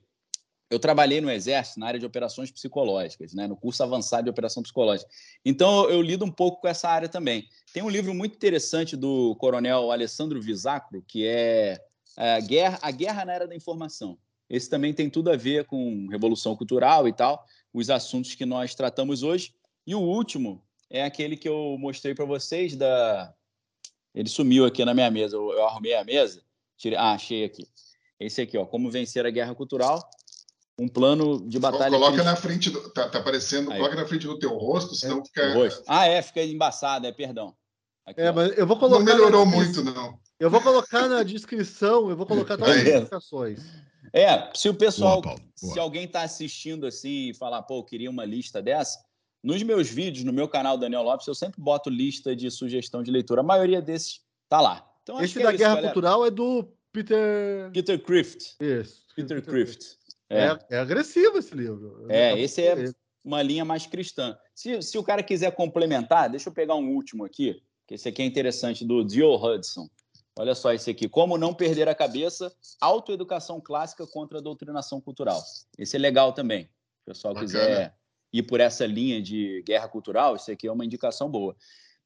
Speaker 7: eu trabalhei no Exército na área de operações psicológicas, né? no curso avançado de operação psicológica. Então, eu lido um pouco com essa área também. Tem um livro muito interessante do coronel Alessandro Visacro, que é a Guerra, a Guerra na Era da Informação. Esse também tem tudo a ver com revolução cultural e tal, os assuntos que nós tratamos hoje. E o último é aquele que eu mostrei para vocês da... Ele sumiu aqui na minha mesa, eu, eu arrumei a mesa, tirei... ah, achei aqui. Esse aqui, ó, Como Vencer a Guerra Cultural, um plano de batalha...
Speaker 8: Coloca na frente do. Tá, tá aparecendo,
Speaker 7: Aí.
Speaker 8: coloca na frente do teu rosto, senão fica.
Speaker 7: Rosto. Ah, é, fica embaçado, é, perdão. Aqui,
Speaker 5: É,
Speaker 7: ó.
Speaker 5: mas eu vou colocar.
Speaker 8: Não melhorou
Speaker 5: na-
Speaker 8: muito, não.
Speaker 5: Eu vou colocar na descrição, eu vou colocar todas as indicações.
Speaker 7: É, se o pessoal,
Speaker 4: Boa, Paulo, boa.
Speaker 7: se alguém está assistindo assim e falar, pô, eu queria uma lista dessa, nos meus vídeos, no meu canal Daniel Lopes, eu sempre boto lista de sugestão de leitura. A maioria desses tá lá. Então, acho
Speaker 5: Esse
Speaker 7: que é
Speaker 5: da
Speaker 7: isso,
Speaker 5: Guerra
Speaker 7: galera.
Speaker 5: Cultural é do Peter.
Speaker 7: Peter Crift.
Speaker 5: Isso.
Speaker 7: Peter Crift. É.
Speaker 5: É, é agressivo esse livro.
Speaker 7: É, esse é uma linha mais cristã. Se, se o cara quiser complementar, deixa eu pegar um último aqui, que esse aqui é interessante, do Dio Hudson. Olha só esse aqui. Como não perder a cabeça, autoeducação clássica contra a doutrinação cultural. Esse é legal também. Se o pessoal
Speaker 8: Bacana.
Speaker 7: quiser ir por essa linha de guerra cultural, isso aqui é uma indicação boa.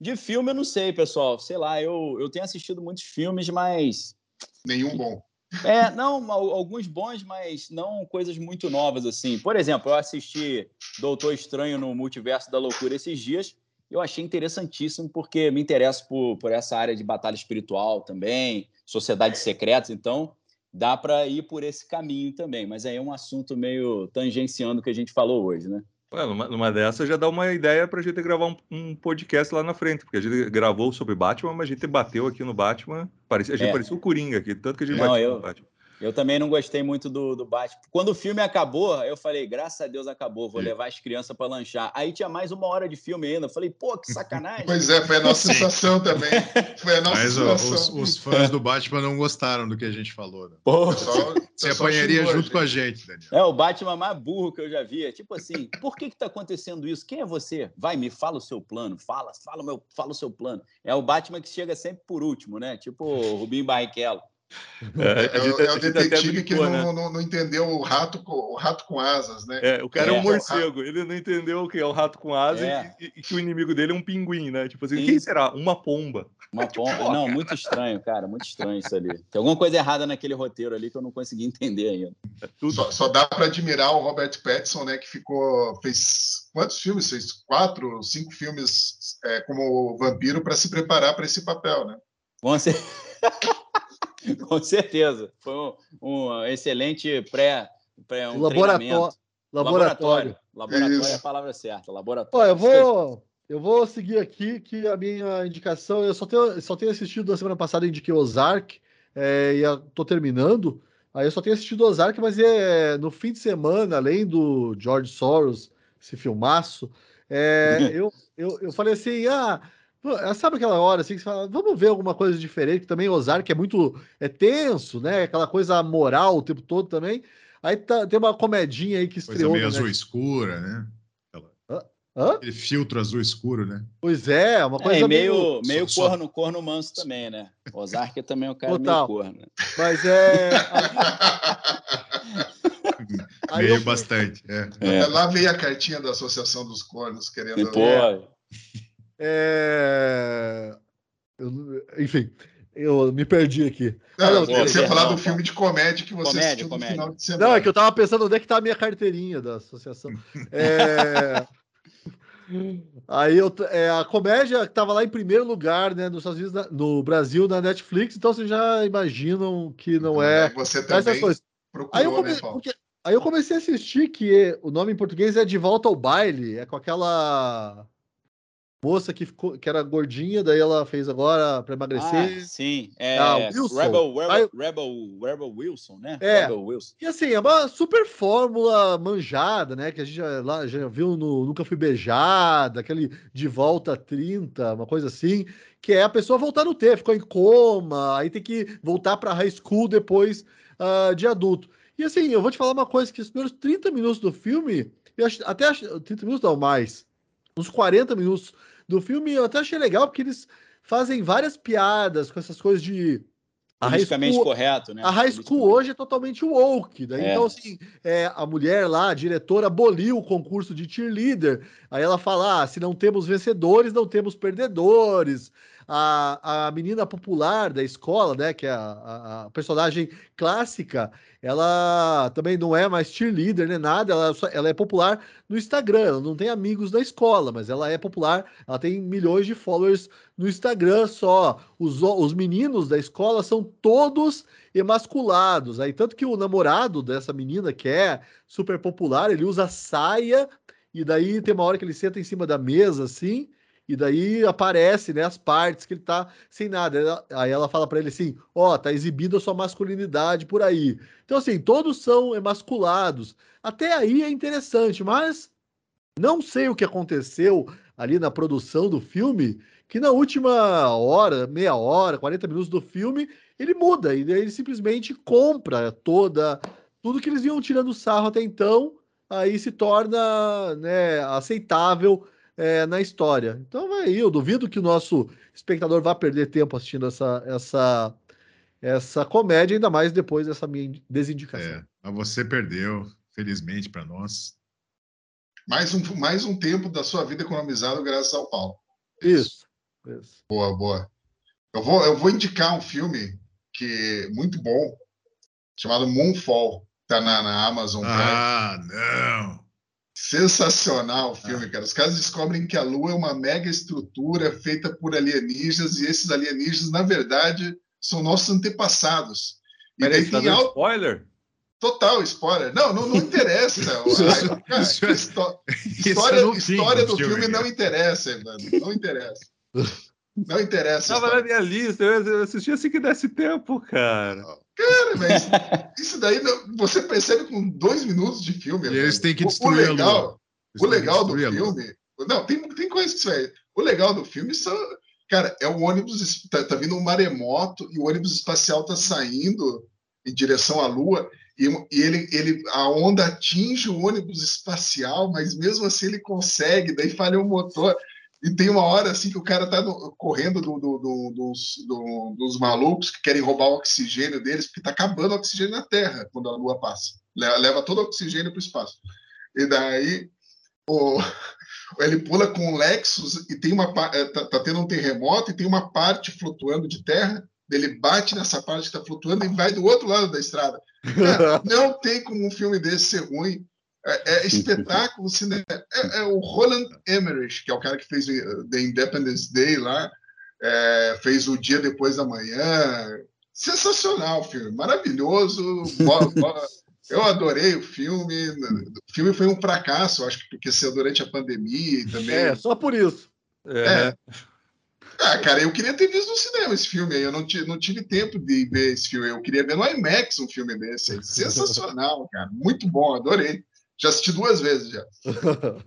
Speaker 7: De filme, eu não sei, pessoal. Sei lá, eu, eu tenho assistido muitos filmes, mas
Speaker 8: Nenhum bom.
Speaker 7: é, não, al- alguns bons, mas não coisas muito novas assim. Por exemplo, eu assisti Doutor Estranho no Multiverso da Loucura esses dias. Eu achei interessantíssimo porque me interesso por, por essa área de batalha espiritual também, sociedades secretas, então dá para ir por esse caminho também. Mas aí é um assunto meio tangenciando o que a gente falou hoje, né?
Speaker 6: Ué, numa, numa dessas já dá uma ideia pra gente gravar um, um podcast lá na frente, porque a gente gravou sobre Batman, mas a gente bateu aqui no Batman. Parecia, a gente
Speaker 7: É.
Speaker 6: parecia o Coringa aqui, tanto que a gente
Speaker 7: Não,
Speaker 6: bateu
Speaker 7: eu-
Speaker 6: no Batman.
Speaker 7: Eu também não gostei muito do, do Batman. Quando o filme acabou, eu falei, graças a Deus acabou, vou
Speaker 4: Sim.
Speaker 7: levar as crianças para lanchar. Aí tinha mais uma hora de filme ainda. Eu falei, pô, que sacanagem.
Speaker 8: Pois é, foi a nossa sensação também. Foi a nossa
Speaker 4: Mas ó,
Speaker 8: sensação.
Speaker 4: os, os fãs do Batman não gostaram do que a gente falou. Né?
Speaker 7: Pô,
Speaker 8: Pessoal-
Speaker 4: Você apanharia junto com a
Speaker 8: gente.
Speaker 4: gente, Daniel.
Speaker 7: É o Batman mais burro que eu já vi. É tipo assim, por que que tá acontecendo isso? Quem é você? Vai, me fala o seu plano. Fala, fala o meu, fala o seu plano. É o Batman que chega sempre por último, né? Tipo o Rubinho Barrichello.
Speaker 6: É,
Speaker 8: É,
Speaker 6: gente-
Speaker 8: é o detetive que não,
Speaker 6: né?
Speaker 8: não, não entendeu o rato com, o rato com asas, né?
Speaker 6: É, o cara é,
Speaker 7: É.
Speaker 6: um morcego, ele não entendeu o que é o rato com asa
Speaker 7: É.
Speaker 6: e, e que o inimigo dele é um pinguim, né? Tipo assim,
Speaker 7: Sim.
Speaker 6: quem será? Uma pomba.
Speaker 7: Uma pomba. Não, muito estranho, cara. Muito estranho isso ali. Tem alguma coisa errada naquele roteiro ali que eu não consegui entender ainda.
Speaker 6: É tudo.
Speaker 8: Só, só dá para admirar o Robert Pattinson, né? Que ficou fez quantos filmes? Fez quatro, cinco filmes é, como vampiro para se preparar para esse papel, né?
Speaker 7: Com, cer- Com certeza. Foi um, um excelente pré, pré um
Speaker 5: Laboratório.
Speaker 7: treinamento.
Speaker 5: Laboratório.
Speaker 7: Laboratório é a palavra certa. Laboratório.
Speaker 5: Ó, eu vou, eu vou seguir aqui que a minha indicação, eu só tenho, só tenho assistido na semana passada, eu indiquei Ozark, é, e eu tô terminando. Aí eu só tenho assistido Ozark, mas é no fim de semana, além do George Soros, esse filmaço, é, eu, eu, eu falei assim, ah, sabe aquela hora assim que você fala, vamos ver alguma coisa diferente, que também Ozark é muito é tenso, né? Aquela coisa moral o tempo todo também. Aí tá- tem uma comedinha aí que
Speaker 4: Coisa
Speaker 5: estreou.
Speaker 4: meio
Speaker 5: no
Speaker 4: azul escura, né?
Speaker 5: Hã?
Speaker 4: Aquele filtro azul escuro, né?
Speaker 5: Pois é, uma
Speaker 7: É,
Speaker 5: coisa
Speaker 7: e meio, meio
Speaker 4: só-
Speaker 7: corno, corno manso também, né? Ozark também é um cara
Speaker 5: Total.
Speaker 7: meio corno.
Speaker 5: Mas é. Aí
Speaker 4: meio
Speaker 5: eu-
Speaker 4: bastante. É.
Speaker 7: É.
Speaker 8: Lá veio a cartinha da Associação dos Cornos querendo.
Speaker 7: E, pô,
Speaker 5: É... eu- enfim, eu me perdi aqui.
Speaker 8: Não,
Speaker 5: Ah, não,
Speaker 8: você ia falar
Speaker 7: perdão,
Speaker 8: do filme de comédia que você
Speaker 7: Comédia,
Speaker 8: assistiu
Speaker 7: comédia.
Speaker 8: no final de semana.
Speaker 5: Não, é que eu tava pensando onde é que tá a minha carteirinha da associação. É... Aí eu, é, a comédia estava lá em primeiro lugar, né, nos Estados Unidos, na- no Brasil, na Netflix, então vocês já imaginam que não é
Speaker 8: Você
Speaker 5: essas
Speaker 8: também
Speaker 5: coisas. Aí eu,
Speaker 8: procurou,
Speaker 5: come-
Speaker 8: né,
Speaker 5: porque- aí eu comecei a assistir que o nome em português é De Volta ao Baile, é com aquela moça que, ficou, que era gordinha, daí ela fez agora para
Speaker 7: ah,
Speaker 5: emagrecer.
Speaker 7: sim. É,
Speaker 5: Ah, Wilson.
Speaker 7: Rebel, Rebel, Rebel, Rebel Wilson, né?
Speaker 5: É.
Speaker 7: Rebel Wilson.
Speaker 5: E assim, é uma super fórmula manjada, né? Que a gente já, lá, já viu no Nunca Fui Beijada, aquele De Volta a 30, uma coisa assim, que é a pessoa voltar no tempo, ficou em coma, aí tem que voltar para high school depois ah, de adulto. E assim, eu vou te falar uma coisa, que os primeiros 30 minutos do filme, eu até ach- 30 minutos não mais, uns 40 minutos do filme, eu até achei legal, porque eles fazem várias piadas com essas coisas de... a high
Speaker 7: Politicamente
Speaker 5: school-
Speaker 7: correto, né?
Speaker 5: a high school hoje é totalmente woke. Daí,
Speaker 7: É.
Speaker 5: Então, assim, é, a mulher lá, a diretora, aboliu o concurso de cheerleader. Aí ela fala: ah, se não temos vencedores, não temos perdedores. A, a menina popular da escola, né, que é a, a- a personagem clássica, ela também não é mais cheerleader, nem nada, ela, só- ela é popular no Instagram, ela não tem amigos da escola, mas ela é popular, ela tem milhões de followers no Instagram só. Os, os meninos da escola são todos emasculados. Aí, tanto que o namorado dessa menina, que é super popular, ele usa saia, e daí tem uma hora que ele senta em cima da mesa assim, E daí aparece, né, as partes que ele tá sem nada. Aí ela fala pra ele assim: "Ó, tá exibida a sua masculinidade por aí". Então assim, todos são emasculados. Até aí é interessante, mas não sei o que aconteceu ali na produção do filme, que na última hora, meia hora, 40 minutos do filme, ele muda e ele simplesmente compra toda tudo que eles iam tirando sarro até então, aí se torna né, aceitável é, na história. Então vai aí, eu duvido que o nosso espectador vá perder tempo assistindo essa essa essa comédia, ainda mais depois dessa minha desindicação.
Speaker 4: É, mas você perdeu, felizmente para nós.
Speaker 8: Mais um, mais um tempo da sua vida economizado graças ao Paulo.
Speaker 5: Isso. isso.
Speaker 8: Boa, boa. Eu vou, eu vou indicar um filme que é muito bom, chamado Moonfall. Tá na, na Amazon Prime.
Speaker 4: Ah, não.
Speaker 8: Sensacional o filme, cara. Os caras descobrem que a Lua é uma mega estrutura feita por alienígenas, e esses alienígenas, na verdade, são nossos antepassados. E
Speaker 6: Peraí, tá
Speaker 8: tem al-
Speaker 6: spoiler?
Speaker 8: Total spoiler. Não, não, não interessa. Ai, cara, histó- história
Speaker 4: é
Speaker 8: história
Speaker 4: do
Speaker 8: filme,
Speaker 4: filme,
Speaker 8: não interessa, Evandro. Não interessa. Não interessa.
Speaker 6: Tava na minha lista, eu assisti assim que desse tempo, cara.
Speaker 8: Cara, mas isso daí não- você percebe com dois minutos de filme.
Speaker 4: E eles têm que
Speaker 8: O-
Speaker 4: destruir
Speaker 8: o legal, O legal do filme. Não, tem, tem coisa que isso é. O legal do filme são. Cara, é o ônibus. Tá, tá vindo um maremoto e o ônibus espacial tá saindo em direção à Lua. E, e ele, ele, a onda atinge o ônibus espacial, mas mesmo assim ele consegue, daí falha o motor. E tem uma hora assim que o cara tá no- correndo do- do- do- dos, do- dos malucos que querem roubar o oxigênio deles, porque tá acabando o oxigênio na Terra quando a Lua passa. Le- Leva todo o oxigênio para o espaço. E daí o- ele pula com o Lexus e tem uma eh, tá, tá tendo um terremoto e tem uma parte flutuando de terra. Ele bate nessa parte que está flutuando e vai do outro lado da estrada. Cara, não tem como um filme desse ser ruim. É, é espetáculo cinema. É, é o Roland Emmerich, que é o cara que fez o The Independence Day lá, é, fez o Dia Depois da Manhã. Sensacional o filme, maravilhoso. Eu adorei o filme. O filme foi um fracasso, acho que porque saiu durante a pandemia e também.
Speaker 5: É, só por isso.
Speaker 6: É.
Speaker 8: Ah, cara, eu queria ter visto no cinema esse filme aí. Eu não, não tive tempo de ver esse filme. Eu queria ver no IMAX um filme desse. aí. Sensacional, cara. Muito bom, adorei. Já assisti duas vezes já.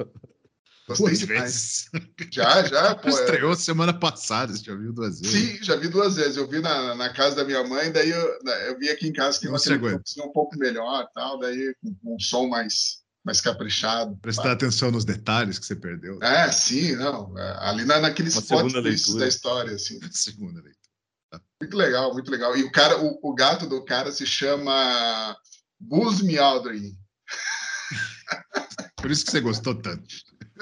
Speaker 8: Gostei
Speaker 4: Duas vezes.
Speaker 8: Já, já, pô. é-
Speaker 4: Estreou semana passada, você já viu duas vezes.
Speaker 8: Sim, já vi duas vezes. Eu vi na, na casa da minha mãe, daí eu, eu vi aqui em casa que
Speaker 4: Não aguenta.
Speaker 8: televisão um pouco melhor, tal, daí com um som mais, mais caprichado.
Speaker 4: Prestar atenção nos detalhes que você perdeu.
Speaker 8: É, sim, não. é, Ali na, naqueles spots da história, assim.
Speaker 4: Segunda leitura.
Speaker 8: Muito legal, muito legal. E o cara, o, o gato do cara se chama Buzz.
Speaker 4: Por isso que você gostou tanto.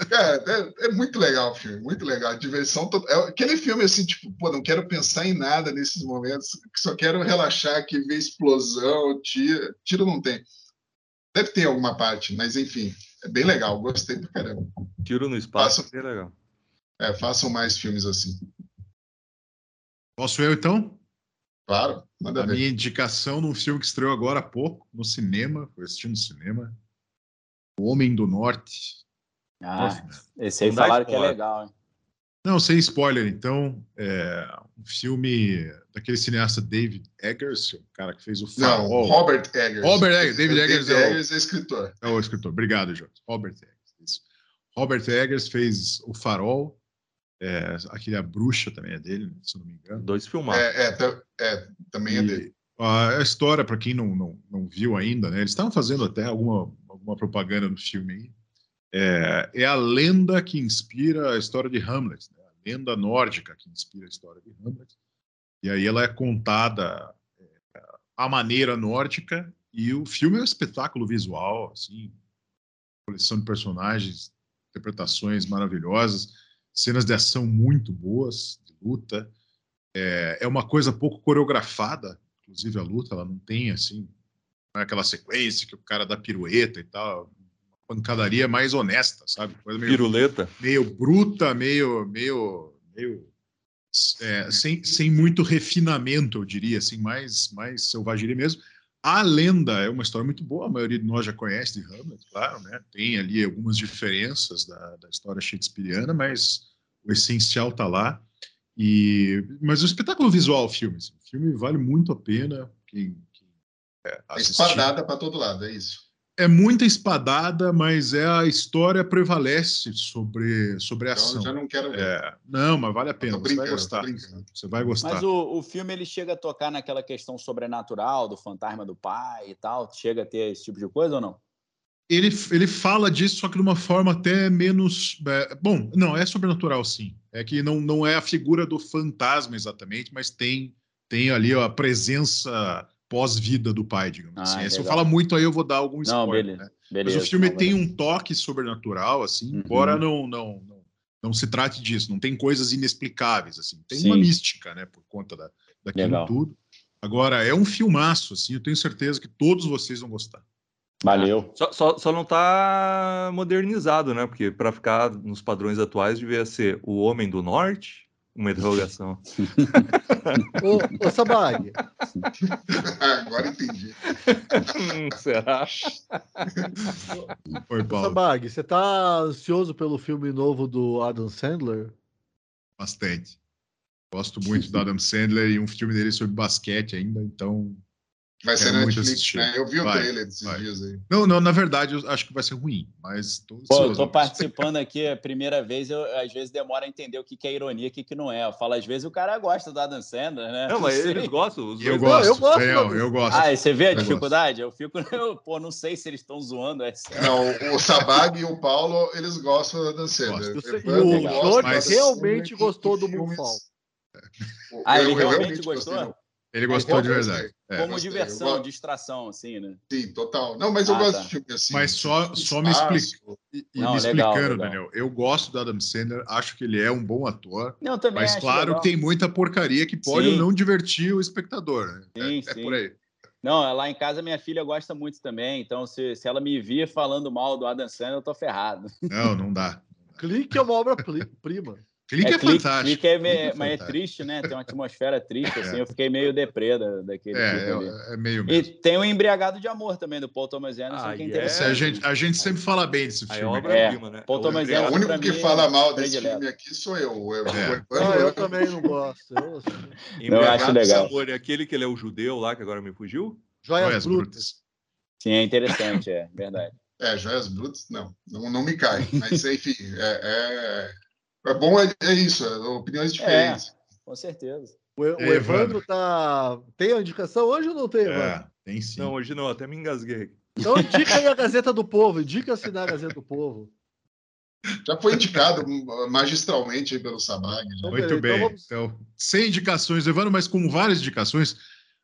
Speaker 8: Cara, é, é muito legal o filme, muito legal. A diversão total. É aquele filme assim, tipo, pô, não quero pensar em nada nesses momentos, só quero relaxar aqui, ver explosão, tiro. Tiro não tem. Deve ter alguma parte, mas enfim, é bem legal, gostei pra caramba.
Speaker 6: Tiro no espaço,
Speaker 8: Façam-
Speaker 6: que é legal.
Speaker 8: É, façam mais filmes assim.
Speaker 4: Posso eu, então?
Speaker 8: Claro, manda
Speaker 4: A
Speaker 8: ver.
Speaker 4: minha indicação num filme que estreou agora há pouco, no cinema, foi assistindo no cinema. O Homem do Norte.
Speaker 7: Ah, esse aí
Speaker 6: Não
Speaker 7: falaram que é legal, hein?
Speaker 4: Não, sem spoiler, então. É um filme daquele cineasta David Eggers, o cara que fez o
Speaker 8: Não,
Speaker 4: Farol.
Speaker 8: Robert Eggers.
Speaker 4: Robert Eggers, David Eggers é o-
Speaker 8: Eggers é escritor.
Speaker 4: É o escritor. Obrigado, Jorge. Robert Eggers. Isso. Robert Eggers fez O Farol. É, aquele A Bruxa também é dele, se não me engano.
Speaker 6: Dois filmados.
Speaker 8: É, é, é, também é dele.
Speaker 4: A história, para quem não, não, não viu ainda, né? Eles estavam fazendo até alguma, alguma propaganda no filme aí. É, é a lenda que inspira a história de Hamlet, né? a lenda nórdica que inspira a história de Hamlet. E aí ela é contada é, à maneira nórdica e o filme é um espetáculo visual, assim, coleção de personagens, interpretações maravilhosas, cenas de ação muito boas, de luta. É, é uma coisa pouco coreografada, inclusive a luta, ela não tem assim, não é aquela sequência que o cara dá pirueta e tal, uma pancadaria mais honesta, sabe? Coisa meio,
Speaker 6: Piruleta.
Speaker 4: meio bruta, meio, meio, meio é, sem, sem muito refinamento, eu diria, assim, mais, mais selvageria mesmo. A lenda é uma história muito boa, a maioria de nós já conhece de Hamlet, claro, né? Tem ali algumas diferenças da, da história shakespeariana, mas o essencial tá lá. E, mas o espetáculo visual, o filme, assim, o filme vale muito a pena. Quem, quem, é, assistir.
Speaker 8: Espadada para todo lado, é isso.
Speaker 4: É muita espadada, mas é a história prevalece sobre, sobre a
Speaker 8: Então
Speaker 4: ação.
Speaker 8: eu já não quero ver.
Speaker 4: É, não, mas vale a pena. Você vai gostar. Você vai gostar.
Speaker 7: Mas o, o filme ele chega a tocar naquela questão sobrenatural do fantasma do pai e tal. Chega a ter esse tipo de coisa ou não?
Speaker 4: Ele, ele fala disso, só que de uma forma até menos. é, bom, não, é sobrenatural, sim. É que não, não é a figura do fantasma exatamente, mas tem, tem ali ó, a presença pós-vida do pai, digamos
Speaker 7: Ah,
Speaker 4: assim. É, Se eu falar muito aí, eu vou dar algum
Speaker 7: Não,
Speaker 4: spoiler.
Speaker 7: beleza.
Speaker 4: né?
Speaker 7: beleza
Speaker 4: Mas o filme
Speaker 7: não,
Speaker 4: tem
Speaker 7: beleza.
Speaker 4: um toque sobrenatural, assim,
Speaker 7: Uhum.
Speaker 4: embora não, não, não, não se trate disso. Não tem coisas inexplicáveis, assim. Tem uma
Speaker 7: Sim.
Speaker 4: mística, né, por conta da, daquilo
Speaker 7: Legal.
Speaker 4: tudo. Agora, é um filmaço, assim, eu tenho certeza que todos vocês vão gostar.
Speaker 7: Valeu.
Speaker 6: Só, só, só não tá modernizado, né? Porque para ficar nos padrões atuais devia ser o Homem do Norte, uma interrogação.
Speaker 5: Ô, ô Sabag,
Speaker 8: Agora entendi.
Speaker 6: Hum, será?
Speaker 4: Oi,
Speaker 5: ô,
Speaker 4: Paulo.
Speaker 5: Sabag, você tá ansioso pelo filme novo do Adam Sandler?
Speaker 4: Bastante. Gosto muito do Adam Sandler e um filme dele sobre basquete ainda, então.
Speaker 8: Vai ser
Speaker 4: Quero
Speaker 8: na
Speaker 4: muito
Speaker 8: Netflix,
Speaker 4: assistir.
Speaker 8: né? Eu vi o
Speaker 4: Vai,
Speaker 8: trailer desses
Speaker 4: vai.
Speaker 8: dias aí.
Speaker 4: Não, não, na verdade, eu acho que vai ser ruim, mas tô
Speaker 7: Pô, eu tô participando aqui a primeira vez, eu às vezes demora a entender o que, que é ironia e o que, que não é. Eu falo, às vezes o cara gosta do Adam Sandler, né?
Speaker 6: Não, mas
Speaker 7: sei.
Speaker 6: eles gostam. Os
Speaker 4: Eu
Speaker 6: dois
Speaker 4: gosto,
Speaker 5: eu gosto do-
Speaker 4: eu gosto.
Speaker 7: Ah, e você vê a
Speaker 4: Eu gosto.
Speaker 7: dificuldade? Eu fico, eu, pô, não sei se eles estão zoando. É sério.
Speaker 8: Não, o Sabag e o Paulo, eles gostam da Dan Sandler.
Speaker 4: Gosto.
Speaker 5: O
Speaker 8: Dan
Speaker 5: realmente gostou do
Speaker 8: filmes-
Speaker 5: Moonfall.
Speaker 7: Ah, ele
Speaker 8: Eu
Speaker 7: realmente
Speaker 8: gostei,
Speaker 7: gostou?
Speaker 4: Ele gostou de verdade. É.
Speaker 7: Como
Speaker 8: gostei,
Speaker 7: diversão,
Speaker 8: gosto.
Speaker 7: distração, assim, né?
Speaker 8: Sim, total. Não, mas eu
Speaker 7: Ah,
Speaker 8: gosto
Speaker 7: tá.
Speaker 8: de filme assim.
Speaker 4: Mas só- só me explica. E, e
Speaker 7: Não,
Speaker 4: me
Speaker 7: legal,
Speaker 4: explicando,
Speaker 7: legal.
Speaker 4: Daniel, eu gosto do Adam Sandler, acho que ele é um bom ator,
Speaker 7: Não, também
Speaker 4: mas
Speaker 7: acho
Speaker 4: claro
Speaker 7: legal.
Speaker 4: que tem muita porcaria que pode
Speaker 7: Sim.
Speaker 4: não divertir o espectador. Né?
Speaker 7: Sim,
Speaker 4: é, é
Speaker 7: sim.
Speaker 4: por aí.
Speaker 7: Não, lá em casa minha filha gosta muito também, então se, se ela me vir falando mal do Adam Sandler, eu tô ferrado.
Speaker 4: Não, não dá.
Speaker 5: Clique é uma obra-prima.
Speaker 4: Clique é,
Speaker 7: clique,
Speaker 4: fantástico.
Speaker 7: clique é,
Speaker 4: é
Speaker 7: mas é
Speaker 4: fantástico.
Speaker 7: triste, né? Tem uma atmosfera triste, assim. Eu fiquei meio deprê da- daquele
Speaker 4: É, é, é meio
Speaker 7: E
Speaker 4: mesmo.
Speaker 7: tem o Embriagado de Amor também, do Paul Thomas Anderson,
Speaker 6: Ah,
Speaker 7: que é
Speaker 6: e
Speaker 7: interessante.
Speaker 4: A, gente, a gente sempre fala bem desse
Speaker 6: é
Speaker 4: filme.
Speaker 6: obra-prima, né?
Speaker 7: Paul
Speaker 6: É o
Speaker 7: Thomas
Speaker 6: embriagado.
Speaker 8: o
Speaker 7: Anderson,
Speaker 8: único
Speaker 7: pra
Speaker 8: que
Speaker 7: mim,
Speaker 8: fala mal desse
Speaker 7: predileto.
Speaker 8: filme aqui sou eu. O
Speaker 4: É.
Speaker 8: Evandro
Speaker 5: Ah, eu
Speaker 8: ama.
Speaker 5: também não gosto. Eu-
Speaker 7: Eu acho
Speaker 6: Embriagado de
Speaker 7: legal.
Speaker 6: Amor, é aquele que ele é o judeu lá, que agora me fugiu?
Speaker 5: Joias
Speaker 4: Joias
Speaker 5: Brutas.
Speaker 4: brutas.
Speaker 7: Sim, é interessante, é verdade.
Speaker 8: É, Joias Brutas, não, não, não me cai. Mas, enfim, é, é, é bom, é, é isso, é opiniões diferentes.
Speaker 7: Com certeza.
Speaker 5: O, o
Speaker 4: Ei,
Speaker 5: Evandro tá. Tem a indicação hoje ou não tem, Evandro?
Speaker 4: É, tem sim.
Speaker 6: Não, hoje não, até me engasguei.
Speaker 5: Então indica aí a Gazeta do Povo, indica assinar a Gazeta do Povo.
Speaker 8: Já foi indicado magistralmente aí pelo Sabag.
Speaker 5: Então,
Speaker 4: Muito
Speaker 5: beleza,
Speaker 4: bem.
Speaker 5: então vamos-
Speaker 4: Então, sem indicações, Evandro, mas com várias indicações,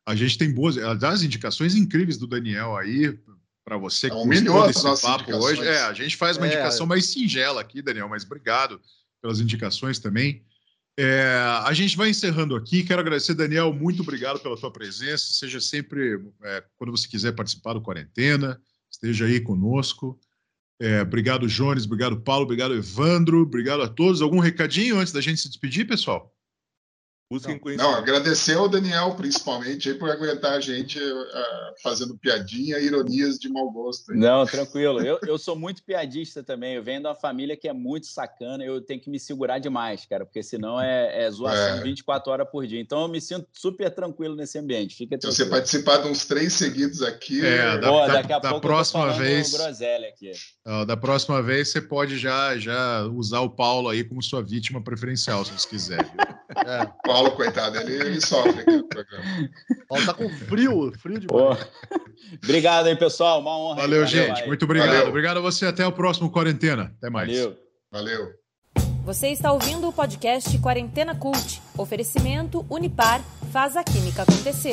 Speaker 4: a gente tem boas, aliás, indicações incríveis do Daniel aí, para você que
Speaker 8: Humilhou
Speaker 4: gostou desse papo
Speaker 8: indicações.
Speaker 4: hoje. É, a gente faz uma
Speaker 5: É.
Speaker 4: indicação mais singela aqui, Daniel, mas obrigado pelas indicações também. É, a gente vai encerrando aqui. Quero agradecer, Daniel. Muito obrigado pela tua presença. Seja sempre, é, quando você quiser participar do Quarentena, esteja aí conosco. É, obrigado, Jones. Obrigado, Paulo. Obrigado, Evandro. Obrigado a todos. Algum recadinho antes da gente se despedir, pessoal?
Speaker 6: Busquem
Speaker 8: Não,
Speaker 6: conhecimento.
Speaker 8: agradecer ao Daniel, principalmente, aí, por aguentar a gente ah, fazendo piadinha e ironias de mau gosto. aí.
Speaker 7: Não, tranquilo. Eu, eu sou muito piadista também. Eu venho de uma família que é muito sacana. Eu tenho que me segurar demais, cara, porque senão é, é zoação
Speaker 8: É.
Speaker 7: 24 horas por dia. Então eu me sinto super tranquilo nesse ambiente. Fica
Speaker 8: Se você
Speaker 7: tranquilo.
Speaker 8: participar de uns três seguidos aqui,
Speaker 4: É, da-
Speaker 7: Pô, daqui a
Speaker 4: da
Speaker 7: pouco
Speaker 4: próxima
Speaker 7: eu tô falando
Speaker 4: vez-
Speaker 7: groselha aqui.
Speaker 4: Ó, da próxima vez você pode já, já usar o Paulo aí como sua vítima preferencial, se você quiser. viu?
Speaker 5: É,
Speaker 8: o Paulo, coitado, ele, ele sofre aqui no programa.
Speaker 5: Paulo tá com frio, frio demais.
Speaker 7: Obrigado aí, pessoal. Uma honra. aí.
Speaker 4: Valeu, gente.
Speaker 7: aí.
Speaker 4: Muito obrigado.
Speaker 8: Valeu.
Speaker 4: Obrigado a você. Até o próximo Quarentena. Até mais.
Speaker 7: Valeu.
Speaker 8: Valeu.
Speaker 3: Você está ouvindo o podcast Quarentena Cult. Oferecimento Unipar faz a química acontecer.